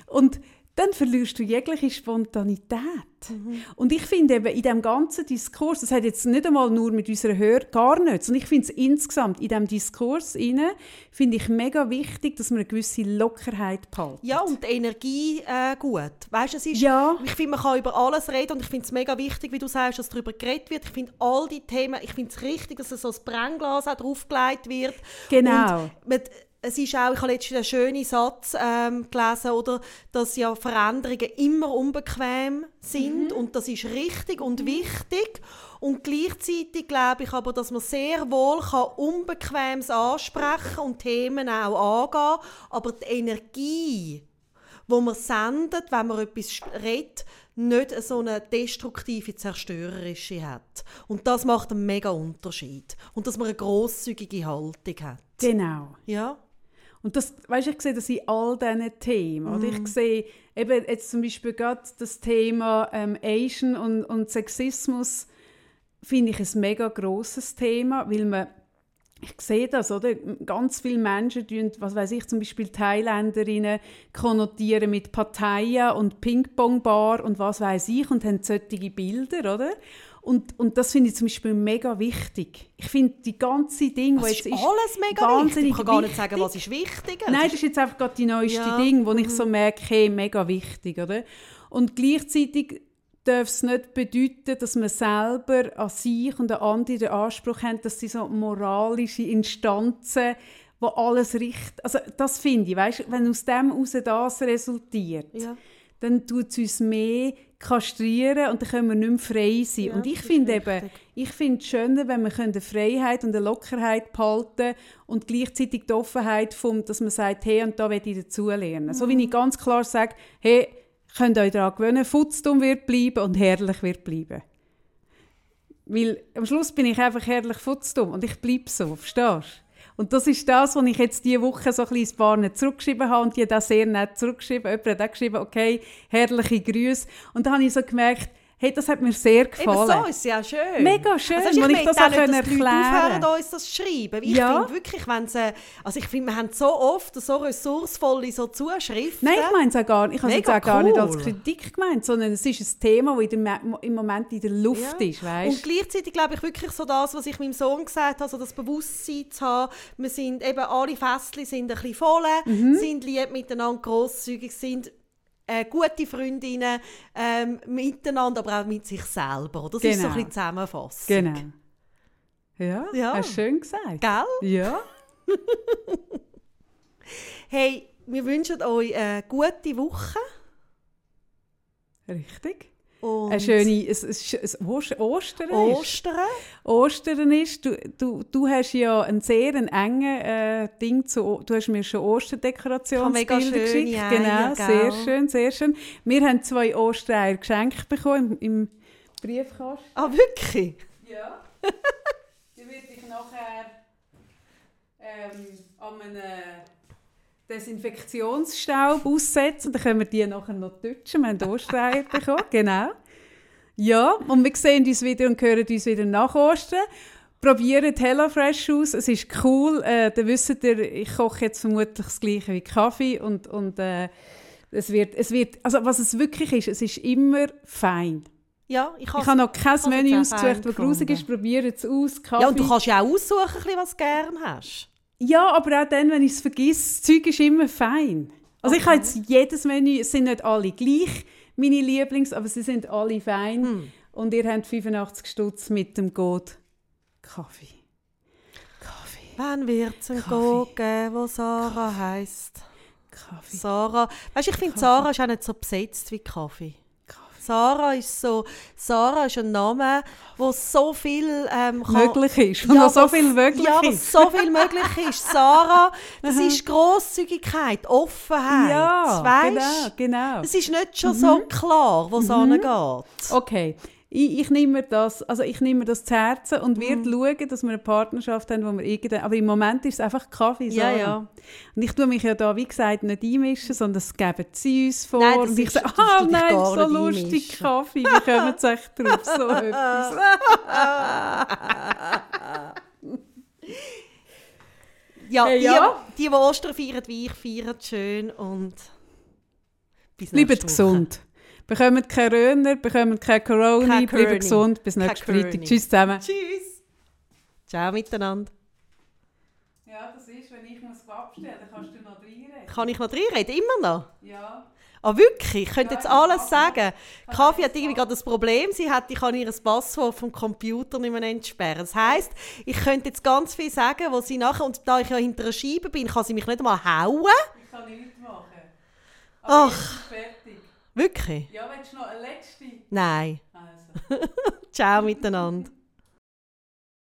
S2: Und dann verlierst du jegliche Spontanität. Mhm. Und ich finde eben in diesem ganzen Diskurs, das hat jetzt nicht einmal nur mit unserer Hör gar nichts, und ich finde es insgesamt in diesem Diskurs inne finde ich mega wichtig, dass man eine gewisse Lockerheit behalten.
S1: Ja, und Energie äh, gut. Weißt, es ist, ja. Ich finde, man kann über alles reden und ich finde es mega wichtig, wie du sagst, dass darüber geredet wird. Ich finde all die Themen, ich finde es richtig, dass so ein Brennglas auch draufgelegt wird.
S2: Genau.
S1: Und mit, es ist auch, ich habe letztens einen schönen Satz ähm, gelesen, oder, dass ja Veränderungen immer unbequem sind mhm. und das ist richtig und mhm. wichtig. Und gleichzeitig glaube ich aber, dass man sehr wohl kann Unbequemes ansprechen und Themen auch angehen, aber die Energie, wo man sendet, wenn man etwas redet, nicht so eine destruktive, zerstörerische hat. Und das macht einen mega Unterschied. Und dass man eine grosszügige Haltung hat.
S2: Genau.
S1: Ja.
S2: Und das, weißt, ich sehe das in all diesen Themen. Mm. Ich mhm. sehe eben jetzt zum Beispiel gerade das Thema ähm, Asian und, und Sexismus finde ich ein mega grosses Thema, weil man ich sehe das, oder? Ganz viele Menschen tun, was weiß ich, zum Beispiel Thailänderinnen konnotieren mit Parteien und Ping-Pong-Bar und was weiß ich und haben solche Bilder, oder? Und, und das finde ich zum Beispiel mega wichtig. Ich finde die ganze Ding,
S1: was jetzt ist, alles mega wichtig. Ich kann gar nicht sagen, was ist wichtig.
S2: Nein, das ist jetzt einfach gerade die neueste ja. Ding, wo ich so mhm. merke, hey, mega wichtig, oder? Und gleichzeitig darf es nicht bedeuten, dass man selber an sich und an andere den Anspruch hat, dass sie so moralische Instanzen wo alles richtet. Also das finde ich, weißt, wenn aus dem heraus das resultiert, ja. Dann tut es uns mehr kastrieren und dann können wir nicht mehr frei sein. Ja, und ich finde eben, ich finde es schöner, wenn wir eine Freiheit und eine Lockerheit behalten und gleichzeitig die Offenheit, vom, dass man sagt, hey, und da will ich dazulernen. Mhm. So wie ich ganz klar sage, hey, könnt euch daran gewöhnen, Futztum wird bleiben und herrlich wird bleiben. Weil am Schluss bin ich einfach herrlich futzdumm und ich bleibe so, verstehst? Und das ist das, was ich jetzt diese Woche so ein bisschen Paar zurückgeschrieben habe und die das sehr nett zurückgeschrieben. Jemand hat auch geschrieben, okay, herrliche Grüße. Und dann habe ich so gemerkt, Hey, das hat mir sehr gefallen.
S1: Eben so ist ja schön.
S2: Mega schön, also, ich, ich das auch können
S1: erklären können. Die uns das schreiben. Ich ja. finde wirklich, wenn sie, also ich finde, wir haben so oft so ressourcevolle so Zuschriften.
S2: Nein, ich meine es auch gar nicht. Ich habe es auch gar nicht als Kritik gemeint, sondern es ist ein Thema, das im Moment in der Luft ja. ist, weißt?
S1: Und gleichzeitig glaube ich wirklich so das, was ich meinem Sohn gesagt habe, so das Bewusstsein zu haben, wir sind eben alle Festchen sind ein bisschen voll, mhm. sind lieb miteinander, grosszügig, sind äh, gute Freundinnen ähm, miteinander, aber auch mit sich selber. Das genau. ist so ein genau. bisschen Zusammenfassung.
S2: Genau. Ja, ja. hast du schön gesagt.
S1: Gell?
S2: Ja. <laughs>
S1: hey, wir wünschen euch eine gute Woche.
S2: Richtig. Und eine schöne es, es, es, Ostern
S1: Ostern.
S2: Ostern ist, du, du, du hast ja ein sehr engen äh, Ding zu, du hast mir schon Osterdekorationsbilder geschickt.
S1: Ja,
S2: genau,
S1: ja,
S2: sehr schön, sehr schön. Wir haben zwei Ostereier geschenkt bekommen im, im Briefkasten.
S1: Ah, wirklich?
S2: Ja. <laughs> Die werde ich nachher ähm, an einem Desinfektionsstaub aussetzen. Dann können wir die nachher noch touchen. Wir haben Ostereier <laughs> bekommen. Genau. Ja, und wir sehen uns wieder und hören uns wieder nach Ostern. Probiert HelloFresh aus, es ist cool. Äh, dann wisst ihr, ich koche jetzt vermutlich das gleiche wie Kaffee und, und äh, es wird, es wird, also was es wirklich ist, es ist immer fein.
S1: Ja, ich,
S2: ich habe noch kein Menü ausgesucht, das grusig ist. Probiert es aus.
S1: Kaffee. Ja, und du kannst ja auch aussuchen, was du gerne hast.
S2: Ja, aber auch dann, wenn ich es vergesse, das Zeug ist immer fein. Also okay. ich habe jetzt jedes Menü, es sind nicht alle gleich, meine Lieblings, aber sie sind alle fein. Hm. Und ihr habt 85 Stutz mit dem Code Kaffee. Kaffee.
S1: Wann wird es einen Code geben, wo Sarah heisst? Kaffee. Sarah. Weißt du, ich finde, Sarah ist auch nicht so besetzt wie Kaffee. Sarah ist so, Sarah ist ein Name, wo so viel ähm, kann,
S2: möglich ist. Ja, so
S1: was-
S2: viel möglich
S1: ja, was so viel möglich ist. Sarah, das ist Grosszügigkeit, Offenheit.
S2: ja,
S1: weißt?
S2: genau, genau.
S1: Es ist nicht schon so klar, wo es angeht.
S2: Okay. Ich, ich nehme mir das, also ich nehme das zu Herzen und werde
S1: Mhm.
S2: schauen, dass wir eine Partnerschaft haben, wo wir irgendein, aber im Moment ist es einfach Kaffee.
S1: Ja, ja.
S2: Und ich tue mich ja da, wie gesagt, nicht einmischen, sondern es geben sie uns vor.
S1: Nein,
S2: und ich
S1: ist-
S2: sage, ah nein,
S1: gar
S2: so lustig
S1: einmischen.
S2: Kaffee, wie kommen sie echt drauf, so <laughs> etwas.
S1: Ja, die,
S2: ja.
S1: die, die Ostern feiern wie ich, feiern schön und bis
S2: Bleibt gesund. Bekommt keine Röner, bekommt keine Corona,
S1: Kein
S2: bleibt
S1: Corona.
S2: gesund. Bis nächsten Freitag. Tschüss zusammen.
S1: Tschüss. Ciao miteinander.
S2: Ja, das ist, wenn ich muss abstellen dann kannst du noch reinreden.
S1: Kann ich noch reinreden? Immer noch?
S2: Ja.
S1: Ah, wirklich? Ich könnte
S2: Ja,
S1: jetzt alles
S2: Kaffee.
S1: sagen. Kaffee hat irgendwie gerade das Problem, sie hat, ich kann ihr Passwort vom Computer nicht mehr entsperren. Das heisst, ich könnte jetzt ganz viel sagen, wo sie nachher, und da ich ja hinter einer Scheibe bin, kann sie mich nicht einmal hauen.
S2: Ich kann nichts machen.
S1: Ach.
S2: jetzt ist fertig.
S1: Wirklich?
S2: Ja, willst du noch eine letzte?
S1: Nein.
S2: Also. <laughs>
S1: Ciao miteinander.